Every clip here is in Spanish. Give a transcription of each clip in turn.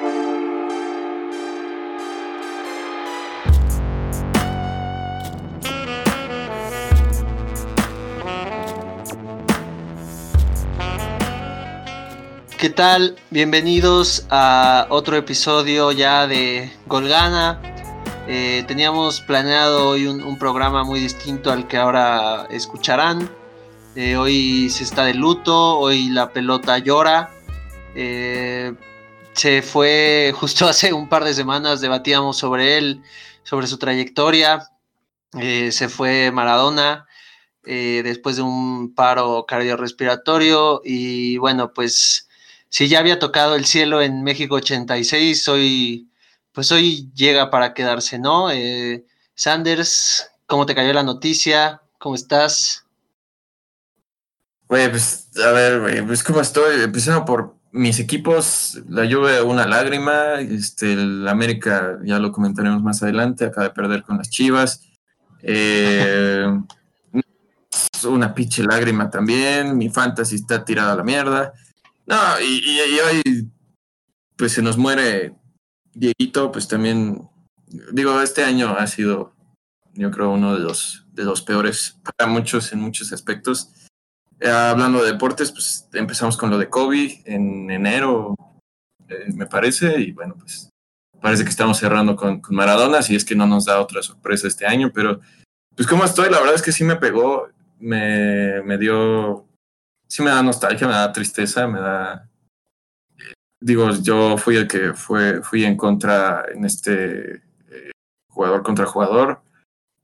¿Qué tal? Bienvenidos a otro episodio ya de Golgana. Eh, teníamos planeado hoy un, programa muy distinto al que ahora escucharán. Eh, hoy se está de luto, hoy la pelota llora. Eh, se fue justo hace un par de semanas, debatíamos sobre él, sobre su trayectoria. se fue Maradona después de un paro cardiorrespiratorio y bueno, pues si ya había tocado el cielo en México 86, hoy, pues hoy llega para quedarse, ¿no? Eh, Sanders, ¿cómo te cayó la noticia? ¿Cómo estás? Güey, pues, a ver, güey, pues cómo estoy, empezando por mis equipos, la lluvia, una lágrima, este, el América, ya lo comentaremos más adelante, acaba de perder con las Chivas. Eh, una pinche lágrima también, mi fantasy está tirada a la mierda. No, y, hoy, pues se nos muere Dieguito, pues también, digo, este año ha sido, yo creo, uno de los, de los peores para muchos en muchos aspectos. Eh, hablando de deportes, pues empezamos con lo de Kobe en enero, eh, me parece, y bueno, pues parece que estamos cerrando con, con, Maradona, si es que no nos da otra sorpresa este año, pero pues como estoy, la verdad es que sí me pegó, me, me dio sí me da nostalgia, me da tristeza, me da... Digo, yo fui el que fue, fui en contra en este eh, jugador contra jugador.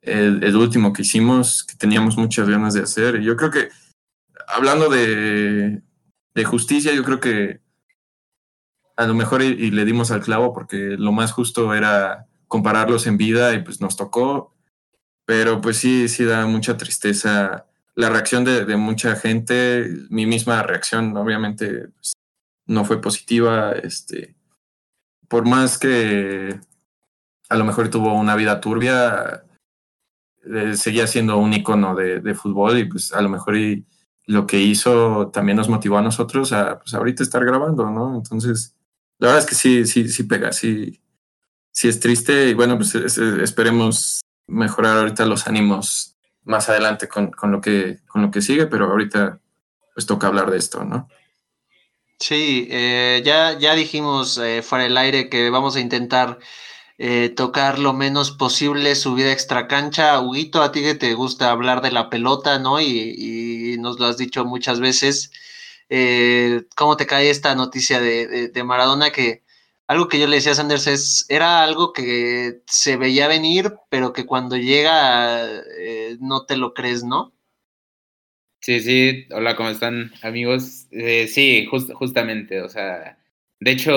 El, último que hicimos, que teníamos muchas ganas de hacer. Y yo creo que, hablando de, de justicia, yo creo que a lo mejor y, le dimos al clavo porque lo más justo era compararlos en vida y pues nos tocó. Pero pues sí, sí da mucha tristeza la reacción de, mucha gente, mi misma reacción, obviamente, pues, no fue positiva. Este, por más que a lo mejor tuvo una vida turbia, eh, seguía siendo un icono de, fútbol y pues a lo mejor y lo que hizo también nos motivó a nosotros a pues ahorita estar grabando, ¿no? Entonces, la verdad es que sí, sí, sí pega, sí, sí es triste y bueno, pues esperemos mejorar ahorita los ánimos más adelante con, lo que, con lo que sigue, pero ahorita pues toca hablar de esto, ¿no? Sí, eh, ya, ya dijimos eh, fuera del aire que vamos a intentar eh, tocar lo menos posible su vida extracancha. Huguito, a ti que te gusta hablar de la pelota, ¿no? Y, nos lo has dicho muchas veces. ¿Cómo te cae esta noticia de, de Maradona que algo que yo le decía a Sanders es, era algo que se veía venir, pero que cuando llega eh, no te lo crees, ¿no? Sí, sí, hola, ¿cómo están amigos? Eh, sí, justamente, o sea, de hecho,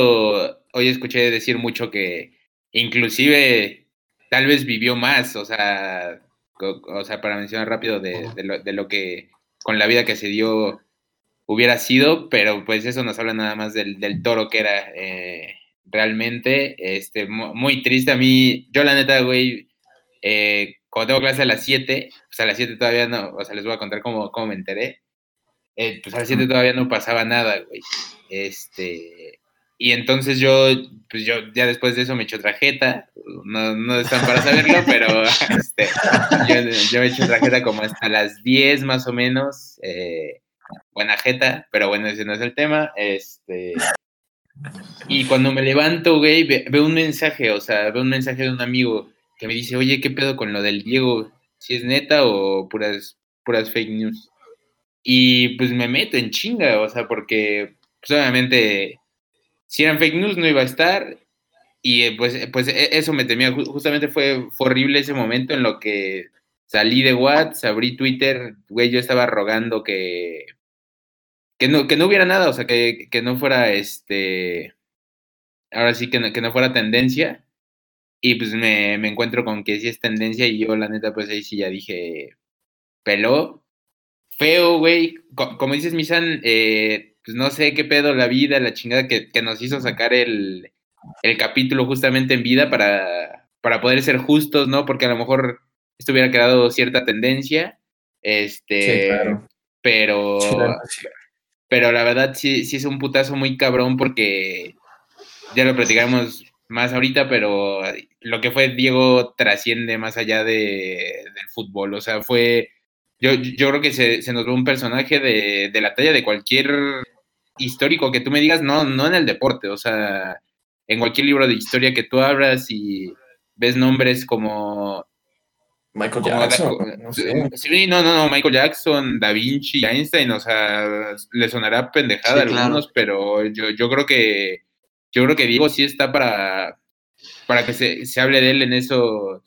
hoy escuché decir mucho que inclusive tal vez vivió más, o sea, o sea para mencionar rápido de, lo, de, lo, que con la vida que se dio hubiera sido, pero pues eso nos habla nada más del, del toro que era. Eh, realmente, este, muy triste. A mí, yo la neta, güey, eh, cuando tengo clase a las 7, pues a las 7 todavía no, o sea, les voy a contar cómo, cómo me enteré, eh, pues a las 7 todavía no pasaba nada, güey, este, y entonces yo, pues yo ya después de eso me echo trajeta, no, no están para saberlo, pero este, yo, me echo trajeta como hasta las 10 más o menos, eh, buena jeta, pero bueno, ese no es el tema, este, y cuando me levanto, güey, veo un mensaje, o sea, veo un mensaje de un amigo que me dice, oye, ¿qué pedo con lo del Diego? ¿Si es neta o puras, puras fake news? Y pues me meto en chinga, o sea, porque pues obviamente si eran fake news no iba a estar y eh, pues, pues e, eso me temía, justamente fue, horrible ese momento en lo que salí de WhatsApp, abrí Twitter, güey, yo estaba rogando que, que no, que no hubiera nada, o sea, que, que no fuera este, ahora sí que no, que no fuera tendencia. Y pues me, me, encuentro con que sí es tendencia y yo la neta pues ahí sí ya dije, peló, feo, güey. como dices, Misan, eh, pues no sé qué pedo la vida, la chingada que, que nos hizo sacar el, el, capítulo justamente en vida para, para poder ser justos, ¿no? Porque a lo mejor esto hubiera quedado cierta tendencia. Este, claro. pero, pero la verdad sí, sí es un putazo muy cabrón porque ya lo platicamos más ahorita, pero lo que fue Diego trasciende más allá de, del fútbol. O sea, fue. Yo, yo creo que se, se nos ve un personaje de, de, la talla de cualquier histórico que tú me digas, no, no en el deporte. O sea, en cualquier libro de historia que tú abras y ves nombres como. Michael Jackson. no, Sí, no, no, no, Michael Jackson, Da Vinci, Einstein, o sea, le sonará pendejada a algunos, pero yo, yo creo que yo creo que Diego sí está para, para que se, se hable de él en eso,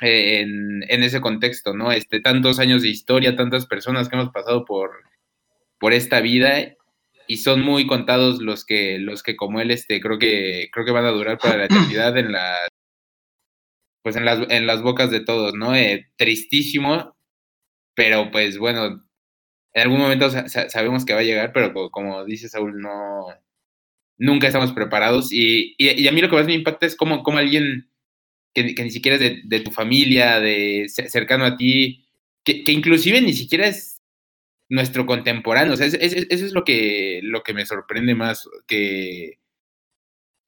en, en, ese contexto, ¿no? Este, tantos años de historia, tantas personas que hemos pasado por, por esta vida y son muy contados los que, los que como él, este, creo que, creo que van a durar para la eternidad en las, pues en las, en las bocas de todos, ¿no? Eh, tristísimo, pero pues bueno, en algún momento sabemos que va a llegar, pero como dice Saúl, no, nunca estamos preparados. Y, y, a mí lo que más me impacta es cómo, cómo alguien que, que, ni siquiera es de, de, tu familia, de cercano a ti, que, que, inclusive ni siquiera es nuestro contemporáneo. O sea, es, es, eso es lo que, lo que me sorprende más, que,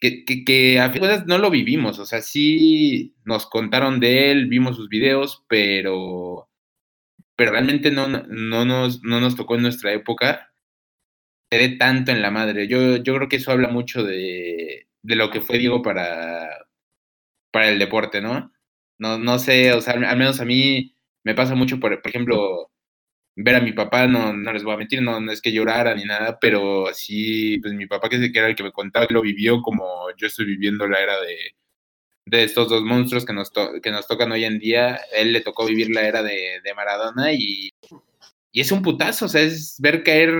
que, que, que a fin no lo vivimos. O sea, sí nos contaron de él, vimos sus videos, pero, pero realmente no, no, nos, no nos tocó en nuestra época te dé tanto en la madre. Yo, yo creo que eso habla mucho de, de lo que fue Diego para, para el deporte, ¿no? No, no sé, o sea, al menos a mí me pasa mucho, por, por ejemplo, ver a mi papá, no, no les voy a mentir, no, no es que llorara ni nada, pero sí, pues mi papá que era el que me contaba, lo vivió como yo estoy viviendo la era de, de estos dos monstruos que nos, to, que nos tocan hoy en día. Él le tocó vivir la era de, de Maradona y, y es un putazo, o sea, es ver caer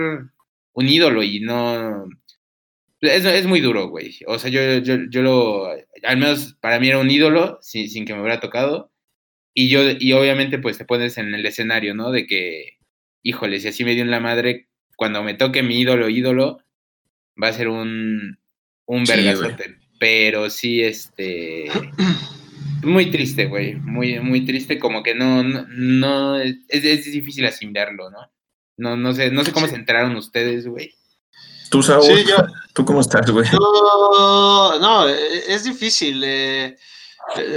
un ídolo y no... Es, es muy duro, güey. O sea, yo, yo, yo lo... Al menos para mí era un ídolo, sin, sin que me hubiera tocado. Y yo, y obviamente, pues te pones en el escenario, ¿no? De que, híjole, si así me dio en la madre, cuando me toque mi ídolo, ídolo, va a ser un, un vergazote. Pero sí, este. Muy triste, güey. Muy, muy triste, como que no, no, no es, es difícil asimilarlo, ¿no? No, no sé, no sé cómo se enteraron ustedes, güey. ¿Tú? Sí, yo, ¿Tú cómo estás, güey? No, no, es difícil. Eh,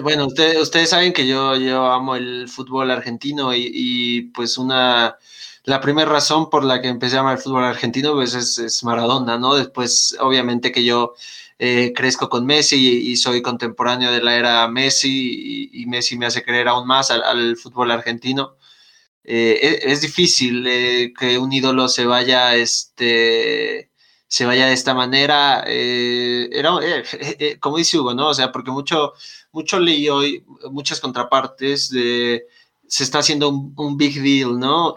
bueno, usted, ustedes saben que yo, yo amo el fútbol argentino y, y pues una... La primera razón por la que empecé a amar el fútbol argentino pues es, es Maradona, ¿no? Después, obviamente que yo eh, crezco con Messi y, soy contemporáneo de la era Messi y, Messi me hace creer aún más al, fútbol argentino eh, es, difícil eh, que un ídolo se vaya, este, se vaya de esta manera. Era, como dice Hugo, ¿no? O sea, porque mucho, mucho leí hoy, muchas contrapartes de se está haciendo un, un big deal, ¿no?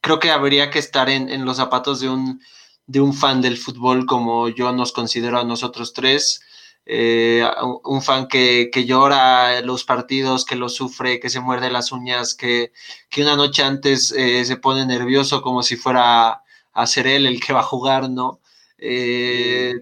creo que habría que estar en, en, los zapatos de un, de un fan del fútbol como yo nos considero a nosotros tres eh, un fan que, que, llora los partidos, que lo sufre, que se muerde las uñas, que, que una noche antes eh, se pone nervioso como si fuera a ser él el que va a jugar, ¿no? Eh,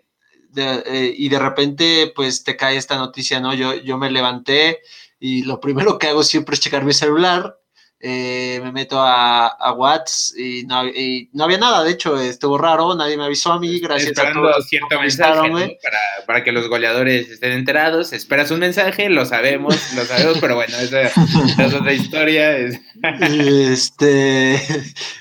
de, eh, y de repente pues te cae esta noticia, ¿no? Yo, yo me levanté y lo primero que hago siempre es checar mi celular eh, me meto a, a Whats y no, y no, había nada, de hecho estuvo raro, nadie me avisó a mí, gracias Esperando a todos. cierto mensaje ¿no? para, para, que los goleadores estén enterados, esperas un mensaje, lo sabemos, lo sabemos, pero bueno, esa, esa es otra historia. Este,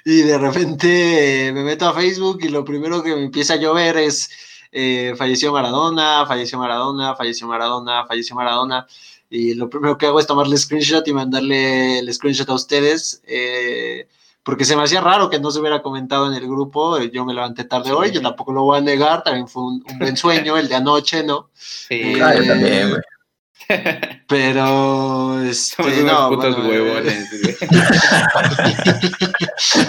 y de repente me meto a Facebook y lo primero que me empieza a llover es eh, falleció Maradona, falleció Maradona, falleció Maradona, falleció Maradona y lo primero que hago es tomarle screenshot y mandarle el screenshot a ustedes, eh, porque se me hacía raro que no se hubiera comentado en el grupo, yo me levanté tarde sí. hoy, yo tampoco lo voy a negar, también fue un, un buen sueño el de anoche, ¿no? Sí, eh, ah, también, güey. Pero este, Somos unos no, putos bueno, huevones, güey.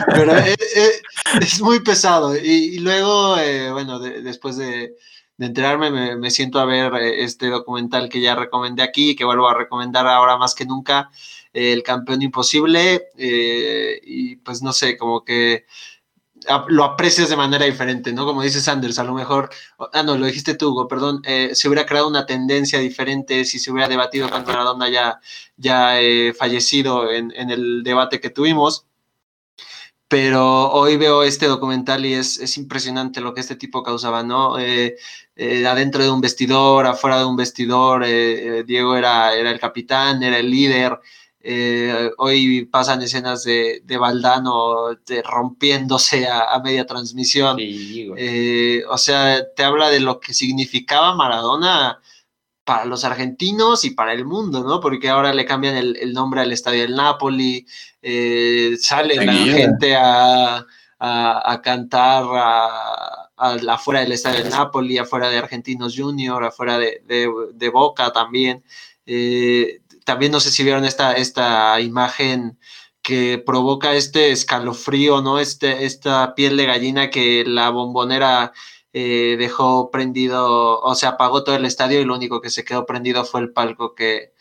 pero es, es, muy pesado. Y, y luego, eh, bueno, de, después de, de enterarme, me, siento a ver eh, este documental que ya recomendé aquí y que vuelvo a recomendar ahora más que nunca, eh, El Campeón Imposible. Eh, y pues no sé, como que lo aprecias de manera diferente, ¿no? Como dice Sanders, a lo mejor, ah, no, lo dijiste tú, Hugo, perdón, se hubiera creado una tendencia diferente si se hubiera debatido cuando Maradona ya, ya eh, fallecido en, el debate que tuvimos. pero hoy veo este documental y es, es impresionante lo que este tipo causaba, ¿no? Eh, adentro de un vestidor, afuera de un vestidor, eh, Diego era, era el capitán, era el líder. hoy pasan escenas de, de Valdano rompiéndose a, media transmisión. o sea, te habla de lo que significaba Maradona para los argentinos y para el mundo, ¿no? Porque ahora le cambian el, nombre al estadio del Napoli, eh, sale la gente a, cantar a, afuera del estadio del Napoli, afuera de Argentinos Junior, afuera de, Boca también. Eh, también no sé si vieron esta, esta imagen que provoca este escalofrío, ¿no? Este, esta piel de gallina que la bombonera eh, dejó prendido, o sea, apagó todo el estadio y lo único que se quedó prendido fue el palco que,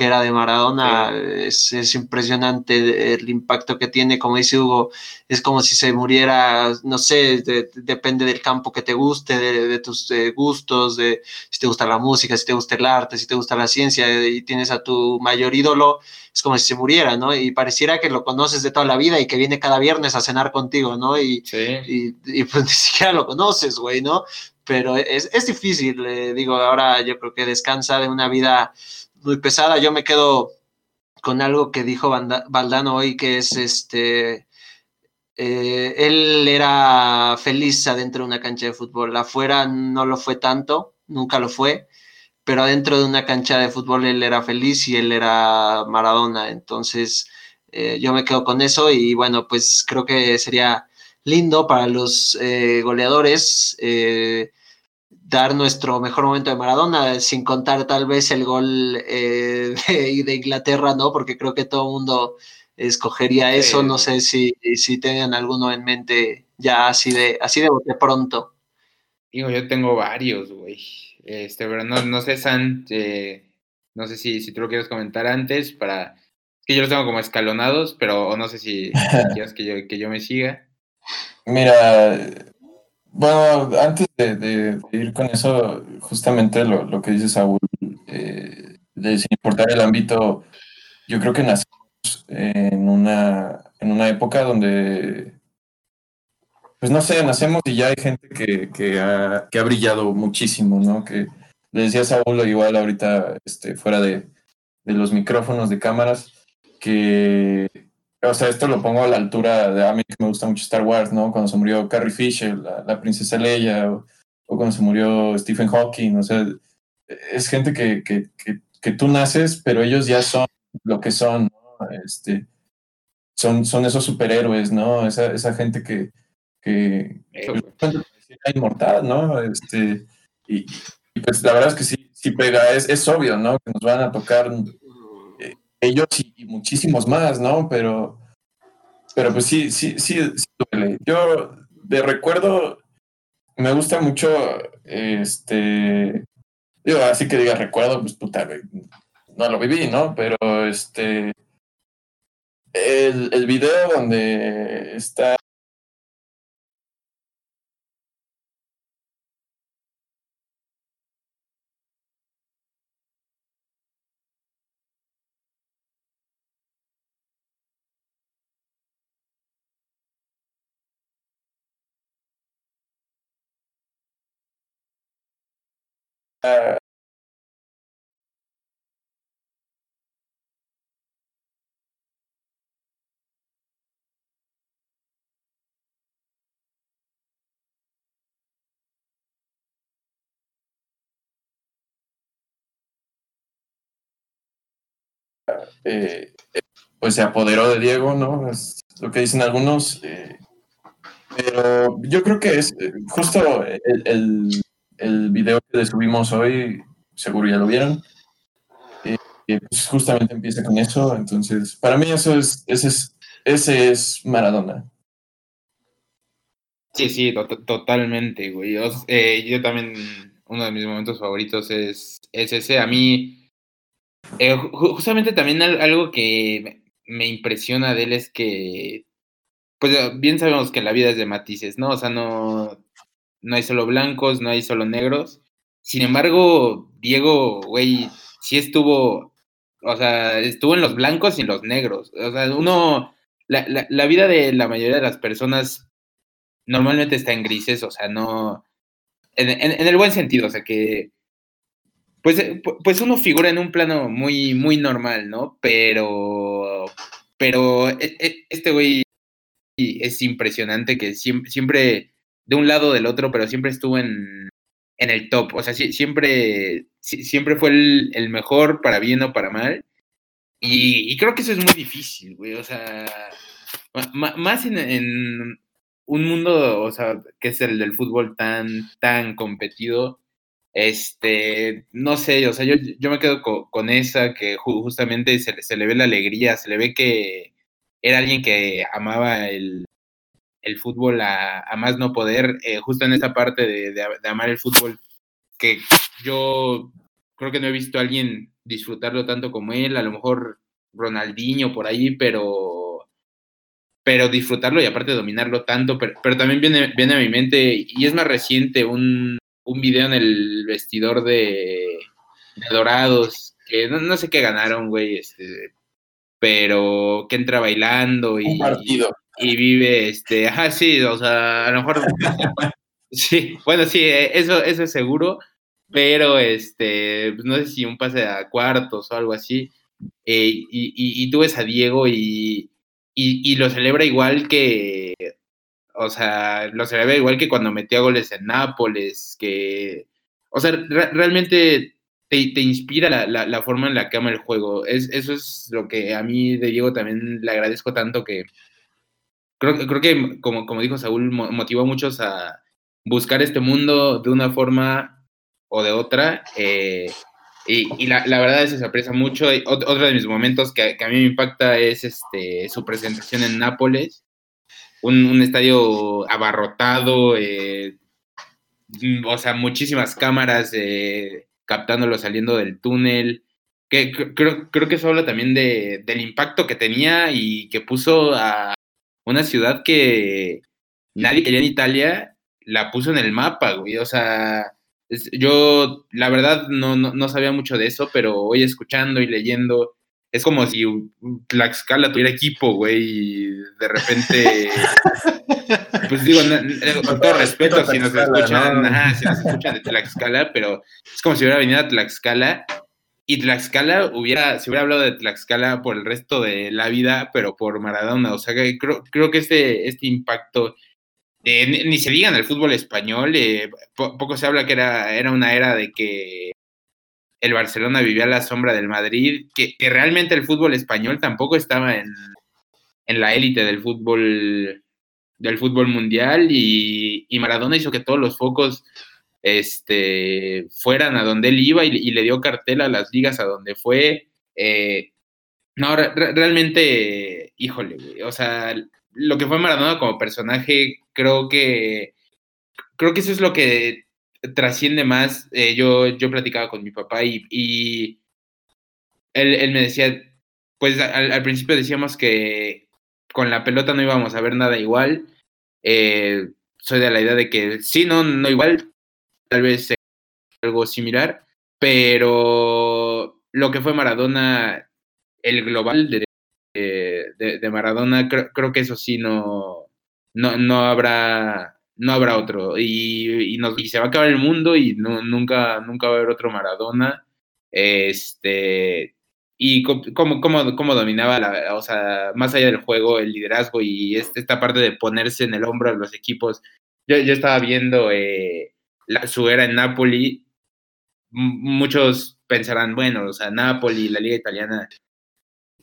que era de Maradona. Es, es, impresionante el impacto que tiene, como dice Hugo, es como si se muriera, no sé, depende del campo que te guste, de, tus eh, gustos, de si te gusta la música, si te gusta el arte, si te gusta la ciencia y tienes a tu mayor ídolo, es como si se muriera, ¿no? Y pareciera que lo conoces de toda la vida y que viene cada viernes a cenar contigo, ¿no? Y, y, pues ni siquiera lo conoces, güey, ¿no? Pero es, es difícil, eh, digo, ahora yo creo que descansa de una vida muy pesada. Yo me quedo con algo que dijo Valdano hoy, que es este, eh, él era feliz adentro de una cancha de fútbol, afuera no lo fue tanto, nunca lo fue, pero adentro de una cancha de fútbol él era feliz y él era Maradona, entonces eh, yo me quedo con eso y bueno, pues creo que sería lindo para los eh, goleadores dar nuestro mejor momento de Maradona, sin contar tal vez el gol eh, de, Inglaterra, ¿no? Porque creo que todo el mundo escogería eso. No sé si, si tengan alguno en mente ya así de, así de pronto. Digo, yo tengo varios, güey. Este, pero no, no sé, San, eh, no sé si, si tú lo quieres comentar antes para. que yo los tengo como escalonados, pero no sé si, quieres que yo, que yo me siga. Mira, bueno, antes de, ir con eso, justamente lo, que dice Saúl, eh, de sin importar el ámbito, yo creo que nacimos en una, en una época donde, pues no sé, nacemos y ya hay gente que, que, ha, que ha brillado muchísimo, ¿no? Que le decía Saúl igual ahorita, este, fuera de, de los micrófonos de cámaras, que o sea, esto lo pongo a la altura de a mí que me gusta mucho Star Wars, ¿no? Cuando se murió Carrie Fisher, la, princesa Leia, o, cuando se murió Stephen Hawking, o sea, es gente que, que, que, tú naces, pero ellos ya son lo que son, ¿no? Este, son, son esos superhéroes, ¿no? Esa, esa gente que, que, inmortal, ¿no? Este, y, pues la verdad es que sí, sí pega, es, es obvio, ¿no? Que nos van a tocar ellos y, muchísimos más, ¿no? Pero, pero pues sí, sí, sí, duele. Yo de recuerdo me gusta mucho, este, digo, así que diga recuerdo, pues puta, no lo viví, ¿no? Pero este, el, el video donde está Eh, pues se apoderó de Diego, ¿no? Es lo que dicen algunos. Eh, pero yo creo que es eh, justo el video que le subimos hoy, seguro ya lo vieron, eh, pues justamente empieza con eso. Entonces, para mí eso es, ese es, ese es Maradona. Sí, sí, totalmente, güey. Yo, eh, yo, también, uno de mis momentos favoritos es, es ese. A mí, eh, justamente también algo que me impresiona de él es que, pues bien sabemos que la vida es de matices, ¿no? O sea, no, no hay solo blancos, no hay solo negros. Sin embargo, Diego, güey, sí estuvo, o sea, estuvo en los blancos y en los negros. O sea, uno la, vida de la mayoría de las personas normalmente está en grises, o sea, no, en, el buen sentido, o sea, que, pues, eh, pues uno figura en un plano muy, muy normal, ¿no? Pero, pero e, e, este güey es impresionante que siempre, siempre, de un lado o del otro, pero siempre estuvo en, en el top, o sea, siempre, siempre fue el mejor para bien o para mal. Y, creo que eso es muy difícil, güey. O sea, más en, un mundo, o sea, que es el del fútbol tan, tan competido. Este, no sé, o sea, yo, yo me quedo con, esa que justamente se, se, le ve la alegría, se le ve que era alguien que amaba el, el fútbol a, más no poder, eh, justo en esa parte de, de, amar el fútbol, que yo creo que no he visto a alguien disfrutarlo tanto como él, a lo mejor Ronaldinho por ahí, pero, pero disfrutarlo y aparte dominarlo tanto, pero, también viene, viene a mi mente, y es más reciente, un, un video en el vestidor de, Dorados, que no, sé qué ganaron, güey, este, pero que entra bailando y, y vive, este, ajá, sí, o sea, a lo mejor, sí, bueno, sí, eso, eso es seguro, pero este, pues, no sé si un pase a cuartos o algo así. Eh, y, y, tú ves a Diego y, y, lo celebra igual que, o sea, lo celebra igual que cuando metió goles en Nápoles, que, o sea, realmente te, te inspira la, la, la, forma en la que ama el juego. Es, eso es lo que a mí de Diego también le agradezco tanto que creo, creo que, como, como dijo Saúl, motivó a muchos a buscar este mundo de una forma o de otra. Eh, y, la, verdad es que se aprecia mucho. Otro de mis momentos que, a mí me impacta es este, su presentación en Nápoles. Un, estadio abarrotado, eh, o sea, muchísimas cámaras eh, captándolo saliendo del túnel. Que, creo, creo que eso habla también de, del impacto que tenía y que puso a una ciudad que nadie quería en Italia, la puso en el mapa, güey. O sea, yo, la verdad, no, no, sabía mucho de eso, pero hoy escuchando y leyendo, es como si Tlaxcala tuviera equipo, güey, y de repente, pues digo, con todo respeto, si nos escuchan, si nos escuchan de Tlaxcala, pero es como si hubiera venido a Tlaxcala y Tlaxcala hubiera, se hubiera hablado de Tlaxcala por el resto de la vida, pero por Maradona, o sea, creo, creo que este, este impacto eh, ni, se diga en el fútbol español, eh, poco se habla que era, era una era de que el Barcelona vivía la sombra del Madrid, que, realmente el fútbol español tampoco estaba en, la élite del fútbol del fútbol mundial y, Maradona hizo que todos los focos este, fueran a donde él iba y, le dio cartel a las ligas a donde fue. Eh, no, realmente, híjole, o sea, lo que fue Maradona como personaje, creo que creo que eso es lo que trasciende más. Eh, yo, yo platicaba con mi papá y, él, me decía, pues al, principio decíamos que con la pelota no íbamos a ver nada igual. Eh, soy de la idea de que sí, no, no igual, tal vez algo similar, pero lo que fue Maradona, el global de de, Maradona, creo, que eso sí no, no, no habrá no habrá otro y, y, se va a acabar el mundo y no, nunca, nunca va a haber otro Maradona. Este, y cómo, cómo, cómo dominaba, la, o sea, más allá del juego, el liderazgo y este, esta parte de ponerse en el hombro a los equipos. Yo, yo estaba viendo eh, la, su era en Napoli. muchos pensarán, bueno, o sea, Napoli, la liga italiana,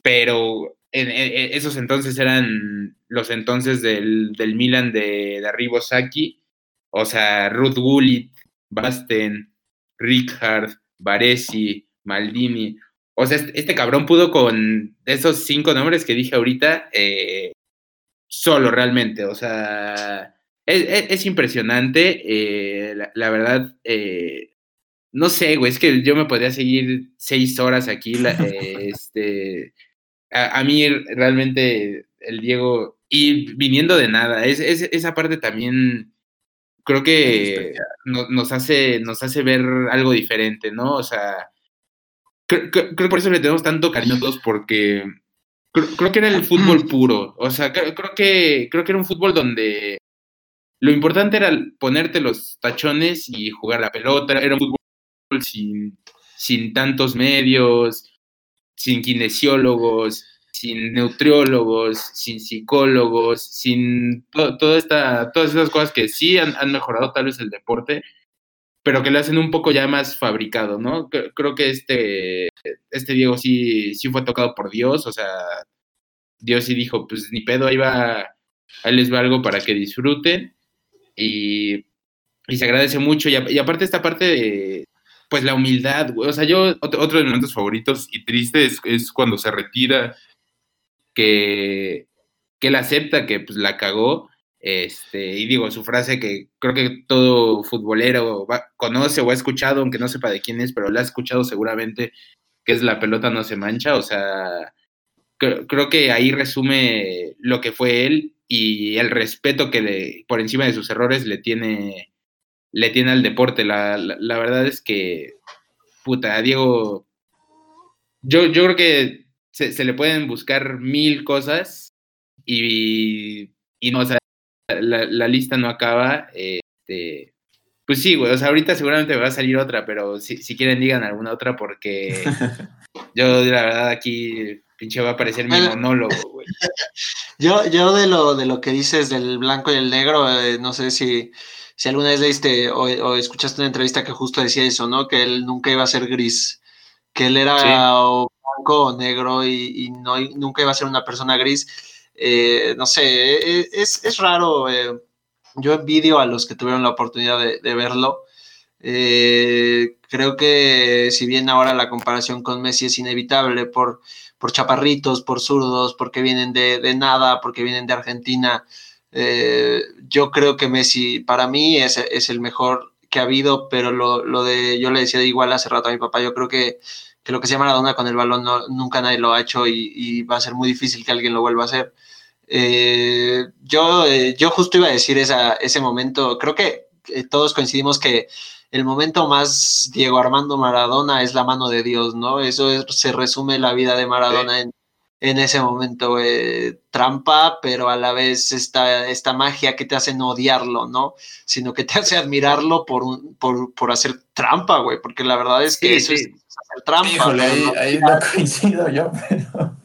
pero en, esos entonces eran los entonces del, del Milan de, de Arribo Sacchi, o sea, Ruth Gullit, Basten, Richard, Baresi, Maldini. O sea, este, este, cabrón pudo con esos cinco nombres que dije ahorita, eh, solo realmente. O sea, es, impresionante. Eh, la, verdad, eh, no sé, güey, es que yo me podría seguir seis horas aquí. este, a, mí realmente el Diego, y viniendo de nada, es, esa parte también creo que nos, hace, nos hace ver algo diferente, ¿no? O sea, creo, que por eso le tenemos tanto cariño a todos, porque creo, que era el fútbol puro. O sea, creo, que, creo que era un fútbol donde lo importante era ponerte los tachones y jugar la pelota. Era un fútbol sin, sin tantos medios, sin kinesiólogos, sin nutriólogos, sin psicólogos, sin toda esta, todas esas cosas que sí han, mejorado tal vez el deporte, pero que le hacen un poco ya más fabricado, ¿no? Creo que este, este Diego sí, sí fue tocado por Dios, o sea, Dios sí dijo, pues ni pedo, ahí va, ahí les va algo para que disfruten y, y se agradece mucho. Y, aparte esta parte de, pues la humildad. O sea, yo, otro, de mis momentos favoritos y tristes es, cuando se retira, que, que él acepta que pues la cagó. Este, y digo, su frase que creo que todo futbolero conoce o ha escuchado, aunque no sepa de quién es, pero la ha escuchado seguramente, que es la pelota no se mancha. O sea, creo que ahí resume lo que fue él y el respeto que le, por encima de sus errores le tiene le tiene al deporte. La, la, verdad es que, puta, Diego, yo, yo creo que se, le pueden buscar mil cosas y, y no, o sea, la, lista no acaba. Este, pues sí, güey, o sea, ahorita seguramente me va a salir otra, pero si, si quieren digan alguna otra porque yo, la verdad, aquí pinche va a aparecer mi monólogo, güey. Yo, yo de lo, de lo que dices del blanco y el negro, eh, no sé si si alguna vez leíste o, escuchaste una entrevista que justo decía eso, ¿no? Que él nunca iba a ser gris, que él era o blanco o negro y, no, nunca iba a ser una persona gris. Eh, no sé, e, e, es, raro. Eh, yo envidio a los que tuvieron la oportunidad de, verlo. Eh, creo que si bien ahora la comparación con Messi es inevitable por, por chaparritos, por zurdos, porque vienen de, de nada, porque vienen de Argentina, eh, yo creo que Messi para mí es, es, el mejor que ha habido, pero lo, lo, de, yo le decía igual hace rato a mi papá, yo creo que, que lo que se llama Maradona con el balón no, nunca nadie lo ha hecho y, y, va a ser muy difícil que alguien lo vuelva a hacer. Eh, yo, eh, yo justo iba a decir esa, ese momento, creo que todos coincidimos que el momento más Diego Armando Maradona es la mano de Dios, ¿no? Eso se resume la vida de Maradona en, en ese momento eh, trampa, pero a la vez esta, esta magia que te hace no odiarlo, ¿no? Sino que te hace admirarlo por, un, por, por hacer trampa, güey, porque la verdad es que eso es hacer trampa. Híjole, ahí, no coincido yo, pero...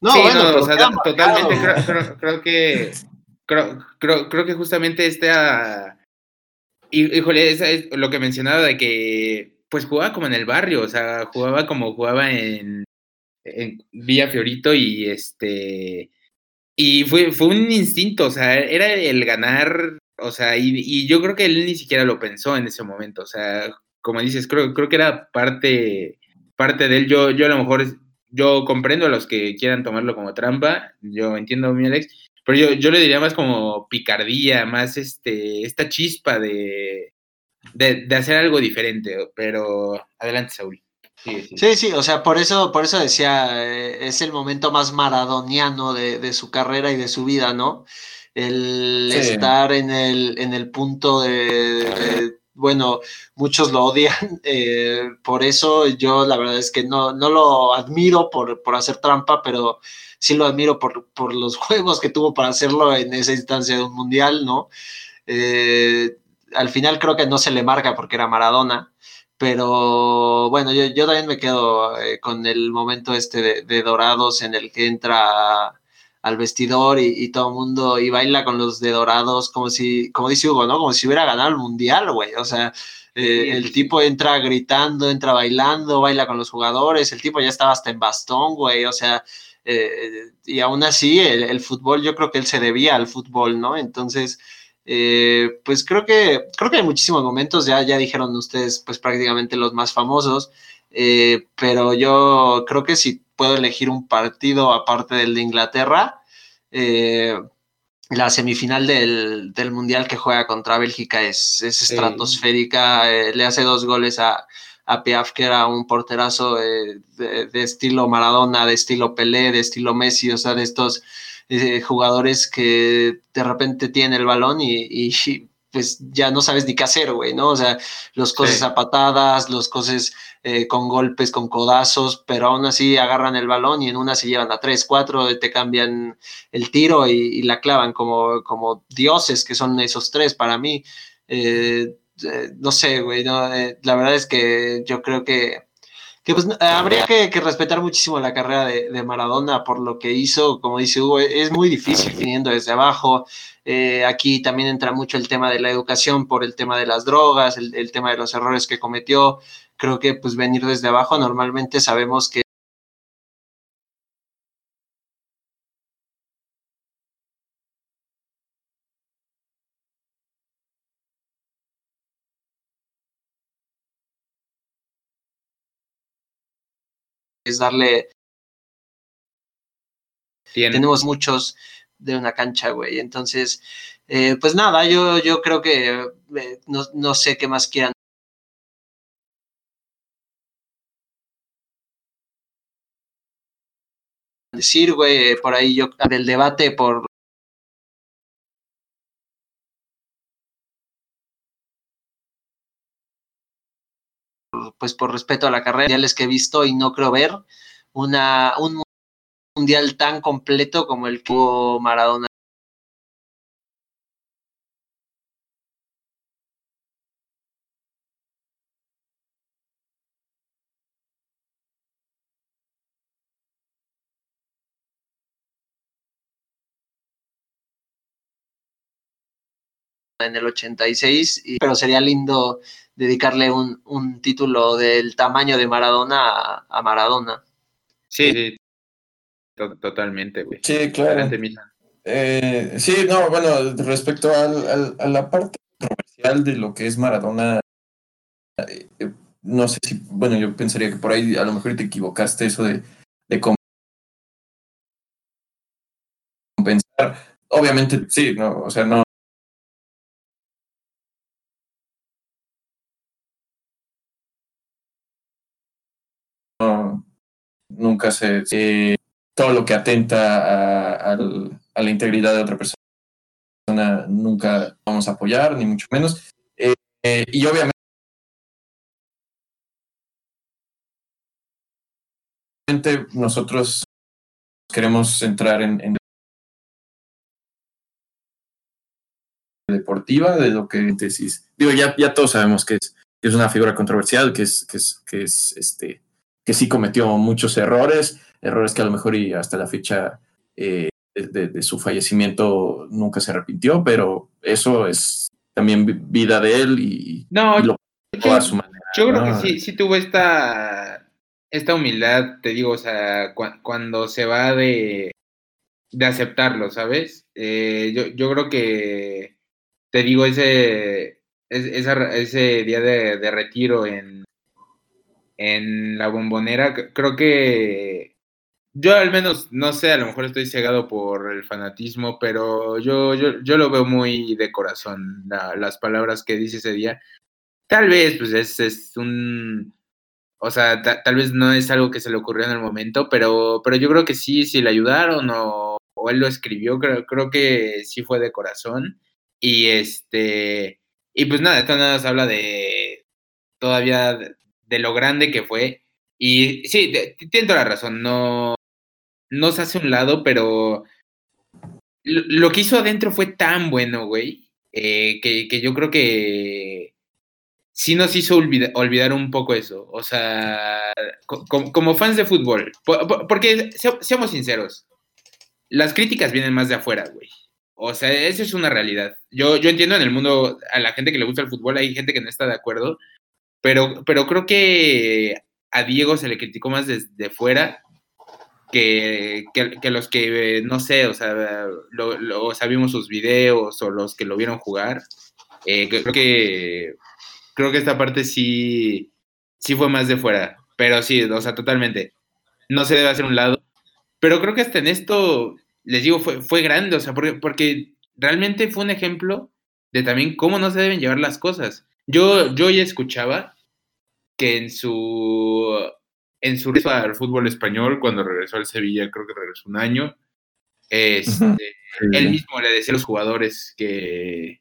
No, bueno, o sea, totalmente creo, creo, que creo, creo, creo que justamente esta híjole, esa es lo que mencionaba de que pues jugaba como en el barrio, o sea, jugaba como jugaba en en Villa Fiorito y este y fue, fue un instinto, o sea, era el ganar, o sea, y, yo creo que él ni siquiera lo pensó en ese momento, o sea, como dices, creo, creo que era parte, parte de él, yo, yo a lo mejor, yo comprendo a los que quieran tomarlo como trampa, yo entiendo mi Alex, pero yo, yo le diría más como picardía, más este, esta chispa de, de, de hacer algo diferente, pero adelante, Saúl. Sí, sí. o sea, por eso, por eso decía, eh, es el momento más maradoniano de, su carrera y de su vida, ¿no? El estar en el, en el punto de, bueno, muchos lo odian, eh, por eso yo la verdad es que no, no lo admiro por, por hacer trampa, pero sí lo admiro por, por, los juegos que tuvo para hacerlo en esa instancia de un mundial, ¿no? Eh, al final creo que no se le marca porque era Maradona, pero bueno, yo, yo también me quedo eh, con el momento este de, Dorados en el que entra al vestidor y, todo el mundo y baila con los de Dorados como si, como dice Hugo, ¿no? Como si hubiera ganado el mundial, güey. O sea, eh, el tipo entra gritando, entra bailando, baila con los jugadores, el tipo ya estaba hasta en bastón, güey. O sea, eh, y aún así el, el, fútbol, yo creo que él se debía al fútbol, ¿no? Entonces eh, pues creo que, creo que hay muchísimos momentos, ya, ya dijeron ustedes, pues prácticamente los más famosos, eh, pero yo creo que si puedo elegir un partido aparte del de Inglaterra, eh, la semifinal del, Mundial que juega contra Bélgica es, estratosférica, le hace dos goles a, a Piaf, que era un porterazo de, de, estilo Maradona, de estilo Pelé, de estilo Messi, o sea, de estos eh, jugadores que de repente tienen el balón y, pues ya no sabes ni qué hacer, güey, ¿no? O sea, los coses a patadas, los coses eh, con golpes, con codazos, pero aún así agarran el balón y en una se llevan a tres, cuatro, te cambian el tiro y, la clavan como, como dioses que son esos tres para mí. Eh, eh, no sé, güey, no, la verdad es que yo creo que que pues habría que, respetar muchísimo la carrera de, Maradona por lo que hizo, como dice Hugo, es muy difícil viniendo desde abajo. Eh, aquí también entra mucho el tema de la educación por el tema de las drogas, el, tema de los errores que cometió. Creo que pues venir desde abajo normalmente sabemos que es darle... Tenemos muchos de una cancha, güey. Entonces, eh, pues nada, yo, yo creo que eh, no, sé qué más quieran decir, güey, por ahí yo del debate por pues por respeto a la carrera, les que he visto y no creo ver una, un mundial tan completo como el que hubo Maradona. en el 86, pero sería lindo dedicarle un, un título del tamaño de Maradona a, Maradona. Sí, sí, totalmente, güey. Sí, claro. Eh, sí, no, bueno, respecto al, a la parte controversial de lo que es Maradona, eh, no sé si, bueno, yo pensaría que por ahí a lo mejor te equivocaste eso de, de compensar. Obviamente, sí, no, o sea, no, nunca se, todo lo que atenta a, la integridad de otra persona nunca vamos a apoyar, ni mucho menos. Eh, y obviamente nosotros queremos entrar en, en deportiva de lo que digo ya ya todos sabemos que es, que es una figura controversial que es que es que es este que sí cometió muchos errores, errores que a lo mejor y hasta la fecha eh, de, su fallecimiento nunca se arrepintió, pero eso es también vida de él y, no, lo yo, a su manera. Yo creo que sí, sí tuvo esta, esta humildad, te digo, o sea, cuando se va de, de aceptarlo, ¿sabes? Eh, yo, yo creo que, te digo, ese, ese día de retiro en, en la bombonera, creo que yo al menos, no sé, a lo mejor estoy cegado por el fanatismo, pero yo, yo, yo lo veo muy de corazón, las palabras que dice ese día. Tal vez, pues es, es un, o sea, tal vez no es algo que se le ocurrió en el momento, pero, pero yo creo que sí, si le ayudaron o, él lo escribió, creo, creo que sí fue de corazón. Y este, y pues nada, esto nada se habla de todavía de lo grande que fue. Y sí, tiene toda la razón, no, no se hace un lado, pero lo, que hizo adentro fue tan bueno, güey, eh, que, yo creo que sí nos hizo olvidar un poco eso. O sea, como, fans de fútbol, porque seamos sinceros, las críticas vienen más de afuera, güey. O sea, esa es una realidad. Yo, yo entiendo en el mundo, a la gente que le gusta el fútbol, hay gente que no está de acuerdo, pero, pero creo que a Diego se le criticó más desde fuera que, que, los que, no sé, o sea, lo, sabimos sus videos o los que lo vieron jugar. Eh, creo que creo que esta parte sí, sí fue más de fuera. Pero sí, o sea, totalmente. No se debe hacer un lado. Pero creo que hasta en esto, les digo, fue, fue grande, o sea, porque, porque realmente fue un ejemplo de también cómo no se deben llevar las cosas. Yo, yo ya escuchaba que en su en su al fútbol español, cuando regresó al Sevilla, creo que regresó un año, este, él mismo le decía a los jugadores que,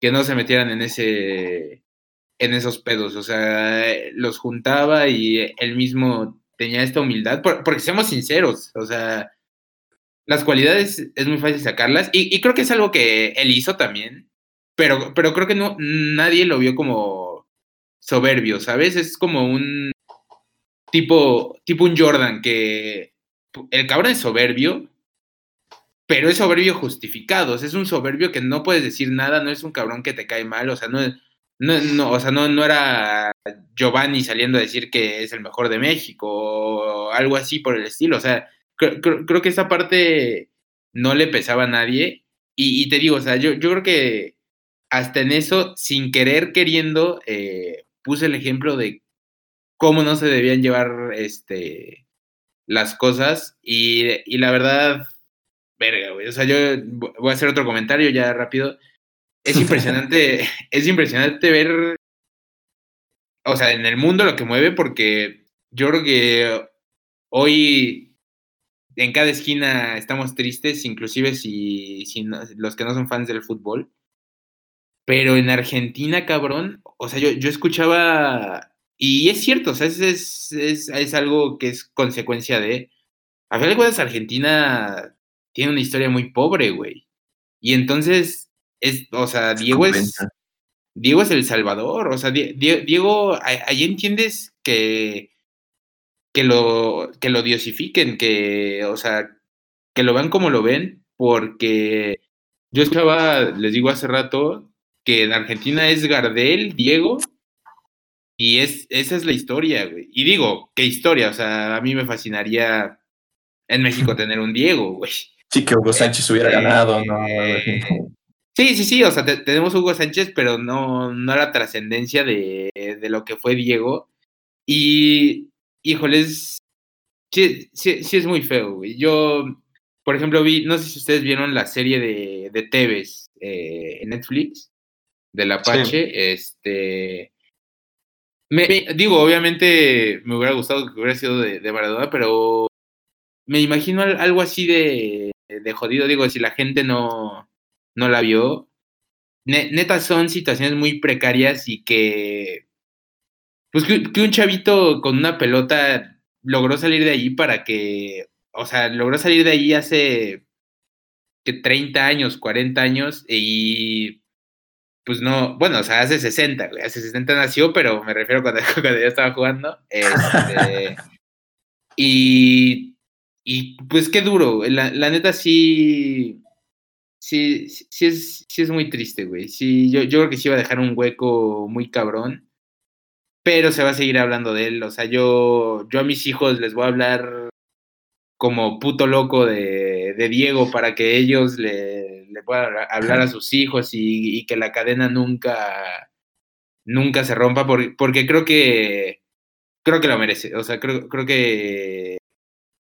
que no se metieran en ese en esos pedos, o sea, los juntaba y él mismo tenía esta humildad, porque seamos sinceros, o sea, las cualidades es muy fácil sacarlas y, creo que es algo que él hizo también, pero, pero creo que no, nadie lo vio como soberbio, ¿sabes? Es como un tipo, tipo un Jordan que el cabrón es soberbio, pero es soberbio justificado, es un soberbio que no puedes decir nada, no es un cabrón que te cae mal, o sea, no, no, o sea, no, no era Giovanni saliendo a decir que es el mejor de México o algo así por el estilo. O sea, creo, que esa parte no le pesaba a nadie. Y, te digo, o sea, yo, yo creo que hasta en eso, sin querer queriendo, eh, puse el ejemplo de cómo no se debían llevar este, las cosas. Y, y la verdad, verga, güey. O sea, yo voy a hacer otro comentario ya rápido es impresionante, es impresionante ver, o sea, en el mundo lo que mueve, porque yo creo que hoy en cada esquina estamos tristes, inclusive si, si los que no son fans del fútbol. Pero en Argentina, cabrón, o sea, yo, yo escuchaba, y es cierto, o sea, es, es, es, es algo que es consecuencia de, a final de cuentas, Argentina tiene una historia muy pobre, güey. Y entonces, es, o sea, Diego es, Diego es el Salvador, o sea, Diego, ahí entiendes que, que lo, que lo diosifiquen, que, o sea, que lo vean como lo ven, porque yo escuchaba, les digo hace rato, que en Argentina es Gardel, Diego, y es, esa es la historia, güey. Y digo, ¿qué historia? O sea, a mí me fascinaría en México tener un Diego, güey. Sí, que Hugo Sánchez hubiera ganado, ¿no? Eh, Sí, sí, sí, o sea, tenemos Hugo Sánchez, pero no, no la trascendencia de, de, lo que fue Diego. Y, híjoles, sí, sí, sí, es muy feo, güey. Yo, por ejemplo, vi, no sé si ustedes vieron la serie de, de Tevez eh, en Netflix, del Apache, este... Me, digo, obviamente me hubiera gustado que hubiera sido de, de Maradona, pero me imagino algo así de, de jodido, digo, si la gente no no la vio. neta son situaciones muy precarias y que, pues que, un chavito con una pelota logró salir de allí para que, o sea, logró salir de allí hace que 30 años, 40 años y pues no, bueno, o sea, hace 60, hace 60 nació, pero me refiero cuando, cuando yo estaba jugando. Este, y, y pues qué duro, la, la neta sí, sí, sí es, sí es muy triste, güey. Sí, yo, yo creo que sí va a dejar un hueco muy cabrón, pero se va a seguir hablando de él. O sea, yo, yo a mis hijos les voy a hablar como puto loco de, de Diego para que ellos le, le puedan hablar a sus hijos y, y, que la cadena nunca, nunca se rompa, porque, porque creo que creo que lo merece. O sea, creo, creo que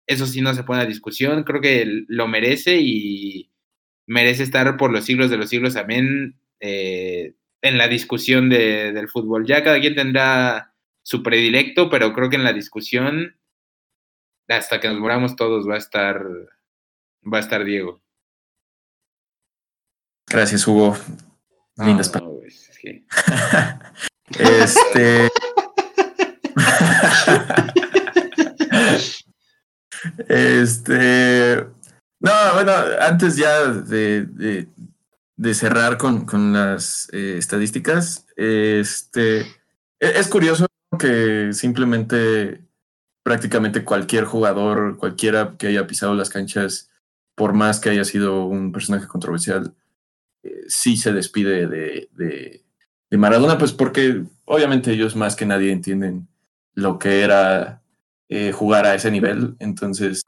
eso sí no se pone a discusión, creo que lo merece y merece estar por los siglos de los siglos también eh, en la discusión de, del fútbol. Ya cada quien tendrá su predilecto, pero creo que en la discusión, hasta que nos moramos todos, va a estar, va a estar Diego. Gracias, Hugo. Lindas este. este. No, bueno, antes ya de, cerrar con, las eh, estadísticas, este, e, es curioso que simplemente prácticamente cualquier jugador, cualquiera que haya pisado las canchas, por más que haya sido un personaje controversial, eh, sí se despide de, de, Maradona, pues porque obviamente ellos más que nadie entienden lo que era eh, jugar a ese nivel, entonces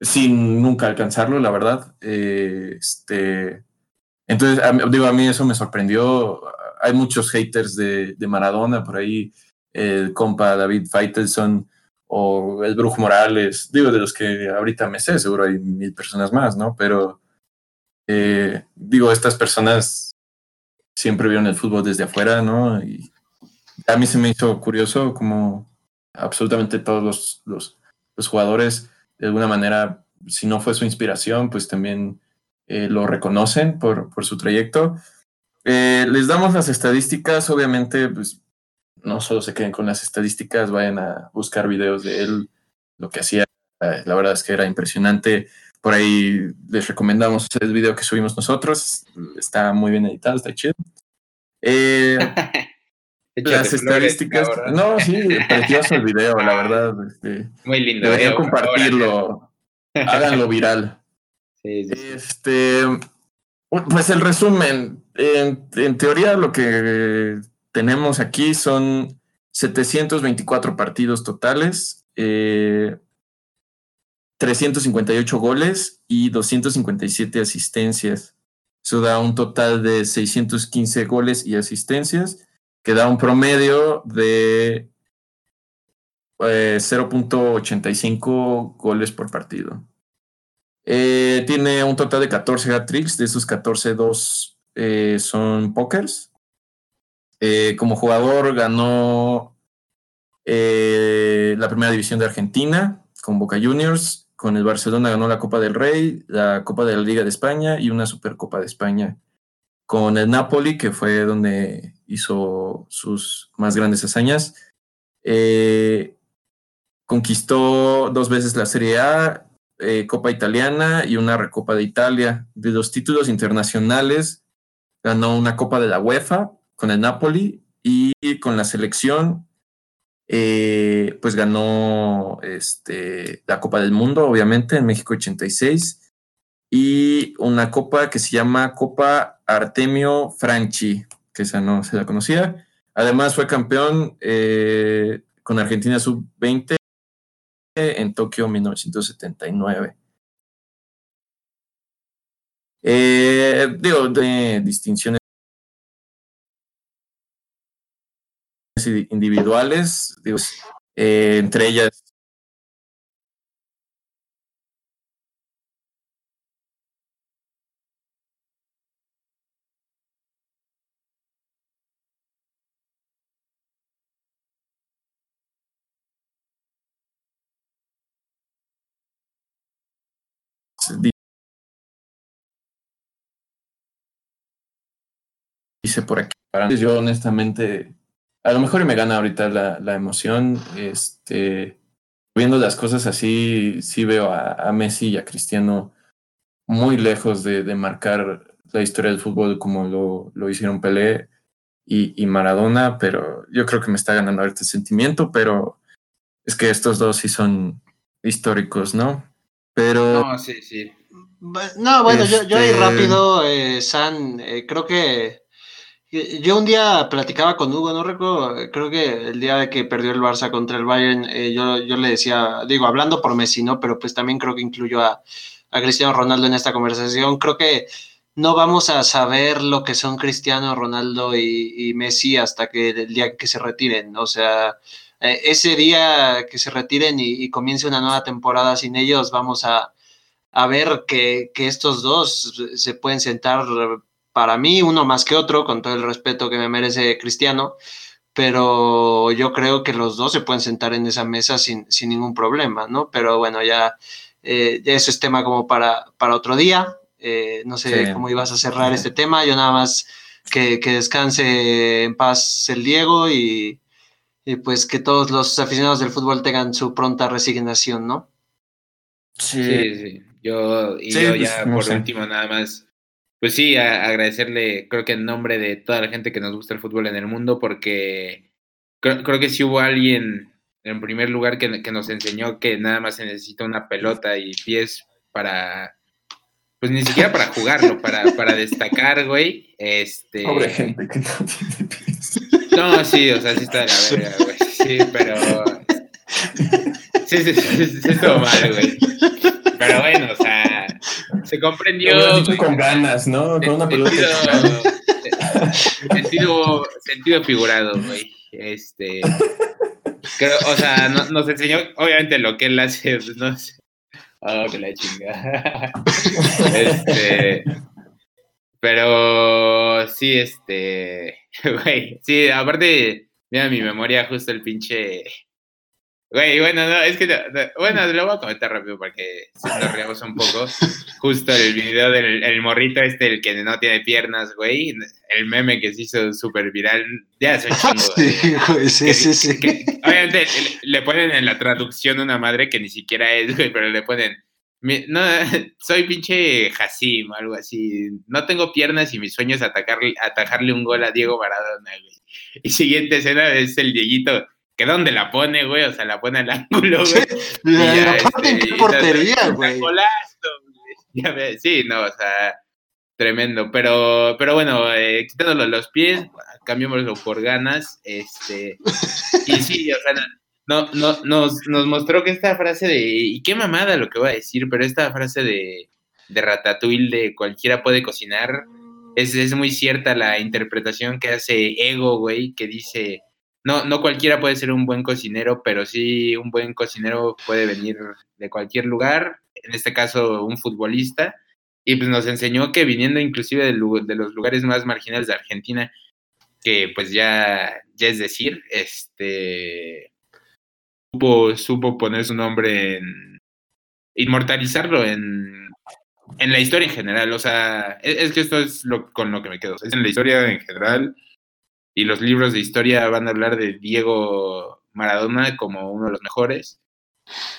sin nunca alcanzarlo, la verdad. Eh, este, entonces, digo, a mí eso me sorprendió. Hay muchos haters de, de Maradona por ahí, el compa David Feitelson o el Brujo Morales, digo, de los que ahorita me sé, seguro hay mil personas más, ¿no? Pero, eh, digo, estas personas siempre vieron el fútbol desde afuera, ¿no? Y a mí se me hizo curioso como absolutamente todos los, los, los jugadores de alguna manera, si no fue su inspiración, pues también eh, lo reconocen por, por, su trayecto. Eh, les damos las estadísticas, obviamente, pues no solo se queden con las estadísticas, vayan a buscar videos de él, lo que hacía, eh, la verdad es que era impresionante. Por ahí les recomendamos el video que subimos nosotros, está muy bien editado, está chido. Eh, las estadísticas, no, sí, precioso el video, la verdad. Este, muy lindo. Deberían compartirlo, háganlo viral. Este, pues el resumen, en, en teoría lo que tenemos aquí son 724 partidos totales, eh, 358 goles y 257 asistencias. Eso da un total de 615 goles y asistencias, que da un promedio de 0.85 eh, goles por partido. Eh, tiene un total de 14 hat-tricks, de esos 14, dos eh, son pokers. Eh, como jugador ganó eh, la primera división de Argentina con Boca Juniors, con el Barcelona ganó la Copa del Rey, la Copa de la Liga de España y una Supercopa de España. Con el Napoli, que fue donde hizo sus más grandes hazañas, eh, conquistó dos veces la Serie A, Copa Italiana y una Recopa de Italia. De los títulos internacionales, ganó una Copa de la UEFA con el Napoli y con la selección, eh, pues ganó este, la Copa del Mundo, obviamente, en México 86, y una copa que se llama Copa Artemio Franchi, que esa no se la conocía. Además fue campeón eh, con Argentina sub-20 en Tokio 1979. Eh, digo, de distinciones individuales, eh, entre ellas dice por aquí. Yo honestamente a lo mejor me gana ahorita la, emoción. Este, viendo las cosas así, sí veo a, Messi y a Cristiano muy lejos de, marcar la historia del fútbol como lo, lo hicieron Pelé y, Maradona, pero yo creo que me está ganando este sentimiento, pero es que estos dos sí son históricos, ¿no? Pero... No, sí, sí. No, bueno, yo, yo ahí este rápido, eh, San, eh, creo que yo un día platicaba con Hugo, no recuerdo, creo que el día de que perdió el Barça contra el Bayern, eh, yo, yo le decía, digo, hablando por Messi, ¿no? Pero pues también creo que incluyo a, Cristiano Ronaldo en esta conversación. Creo que no vamos a saber lo que son Cristiano Ronaldo y, Messi hasta que el día que se retiren. O sea, eh, ese día que se retiren y, comience una nueva temporada sin ellos, vamos a, ver que, que, estos dos se pueden sentar para mí uno más que otro, con todo el respeto que me merece Cristiano, pero yo creo que los dos se pueden sentar en esa mesa sin, ningún problema, ¿no? Pero bueno, ya, eh, eso es tema como para, para otro día. Eh, no sé cómo ibas a cerrar este tema, yo nada más que, descanse en paz el Diego y, pues que todos los aficionados del fútbol tengan su pronta resignación, ¿no? Sí, sí. Yo, y yo pues, ya por último nada más pues sí, agradecerle, creo que en nombre de toda la gente que nos gusta el fútbol en el mundo, porque creo, que si hubo alguien en primer lugar que, nos enseñó que nada más se necesita una pelota y pies para, pues ni siquiera para jugarlo, para, para destacar, güey. Este... Pobre gente que no tiene pies. No, sí, o sea, sí está de la verga, güey. Sí, pero... Sí, sí, sí, sí, sí, mal, güey. Pero bueno, o sea, se comprendió. con ganas, ¿no? Con una pelota. Sentido, sentido figurado, güey. Este. o sea, nos enseñó, obviamente, lo que él hace, pues, no sé. Oh, que la chinga. este. Pero sí, este. Güey, sí, aparte, mira mi memoria, justo el pinche Güey, bueno, no, es que, bueno, lo voy a comentar rápido para que nos riamos un poco. Justo el video del el morrito este, el que no tiene piernas, güey, el meme que se hizo súper viral, ya un chingo. Sí, güey, sí, sí, sí. obviamente le ponen en la traducción una madre que ni siquiera es, güey, pero le ponen, no, soy pinche Hasim, algo así, no tengo piernas y mi sueño es atacarle, atajarle un gol a Diego Maradona, güey. Y siguiente escena es el Dieguito que dónde la pone, güey, o sea, la pone al ángulo, güey. Sí, la, parte en qué portería, güey. Sí, no, o sea, tremendo. Pero, pero bueno, eh, quitándolo los pies, cambiémoslo por ganas. Este, y sí, o sea, no, no, nos, nos mostró que esta frase de, y qué mamada lo que voy a decir, pero esta frase de, de Ratatouille de cualquiera puede cocinar, es, es muy cierta la interpretación que hace Ego, güey, que dice no, no cualquiera puede ser un buen cocinero, pero sí un buen cocinero puede venir de cualquier lugar, en este caso un futbolista, y pues nos enseñó que viniendo inclusive de, los lugares más marginales de Argentina, que pues ya, ya es decir, este supo, poner su nombre en inmortalizarlo en, en la historia en general, o sea, es, es que esto es lo, con lo que me quedo, es en la historia en general y los libros de historia van a hablar de Diego Maradona como uno de los mejores.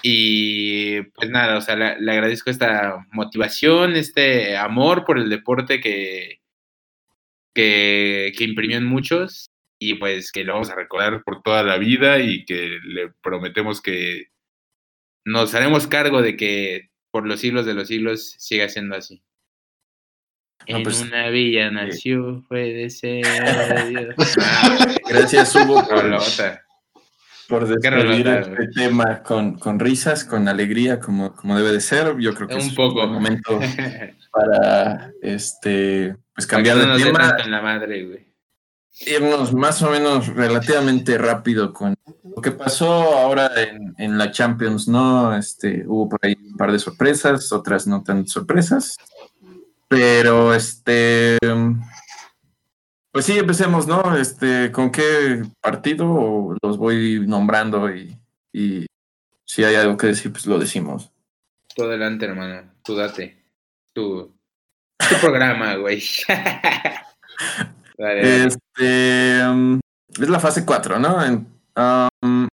Y pues nada, o sea, le, agradezco esta motivación, este amor por el deporte que, que, que, imprimió en muchos y pues que lo vamos a recordar por toda la vida y que le prometemos que nos haremos cargo de que por los siglos de los siglos siga siendo así en pues, una villa nació, fue deseo de Dios. Gracias, Hugo, por, por describir este tema con, con, risas, con alegría, como, como debe de ser. Yo creo que un es poco. un momento para este, pues cambiar de tema. En la madre, güey. Irnos más o menos relativamente rápido con lo que pasó ahora en, en la Champions, ¿no? Este, hubo por ahí un par de sorpresas, otras no tan sorpresas. Pero este. Pues sí, empecemos, ¿no? Este, ¿con qué partido los voy nombrando y, y si hay algo que decir, pues lo decimos. Tú adelante, hermano. Tú date. Tu, tu programa, güey. este. es la fase 4, ¿no? En, um,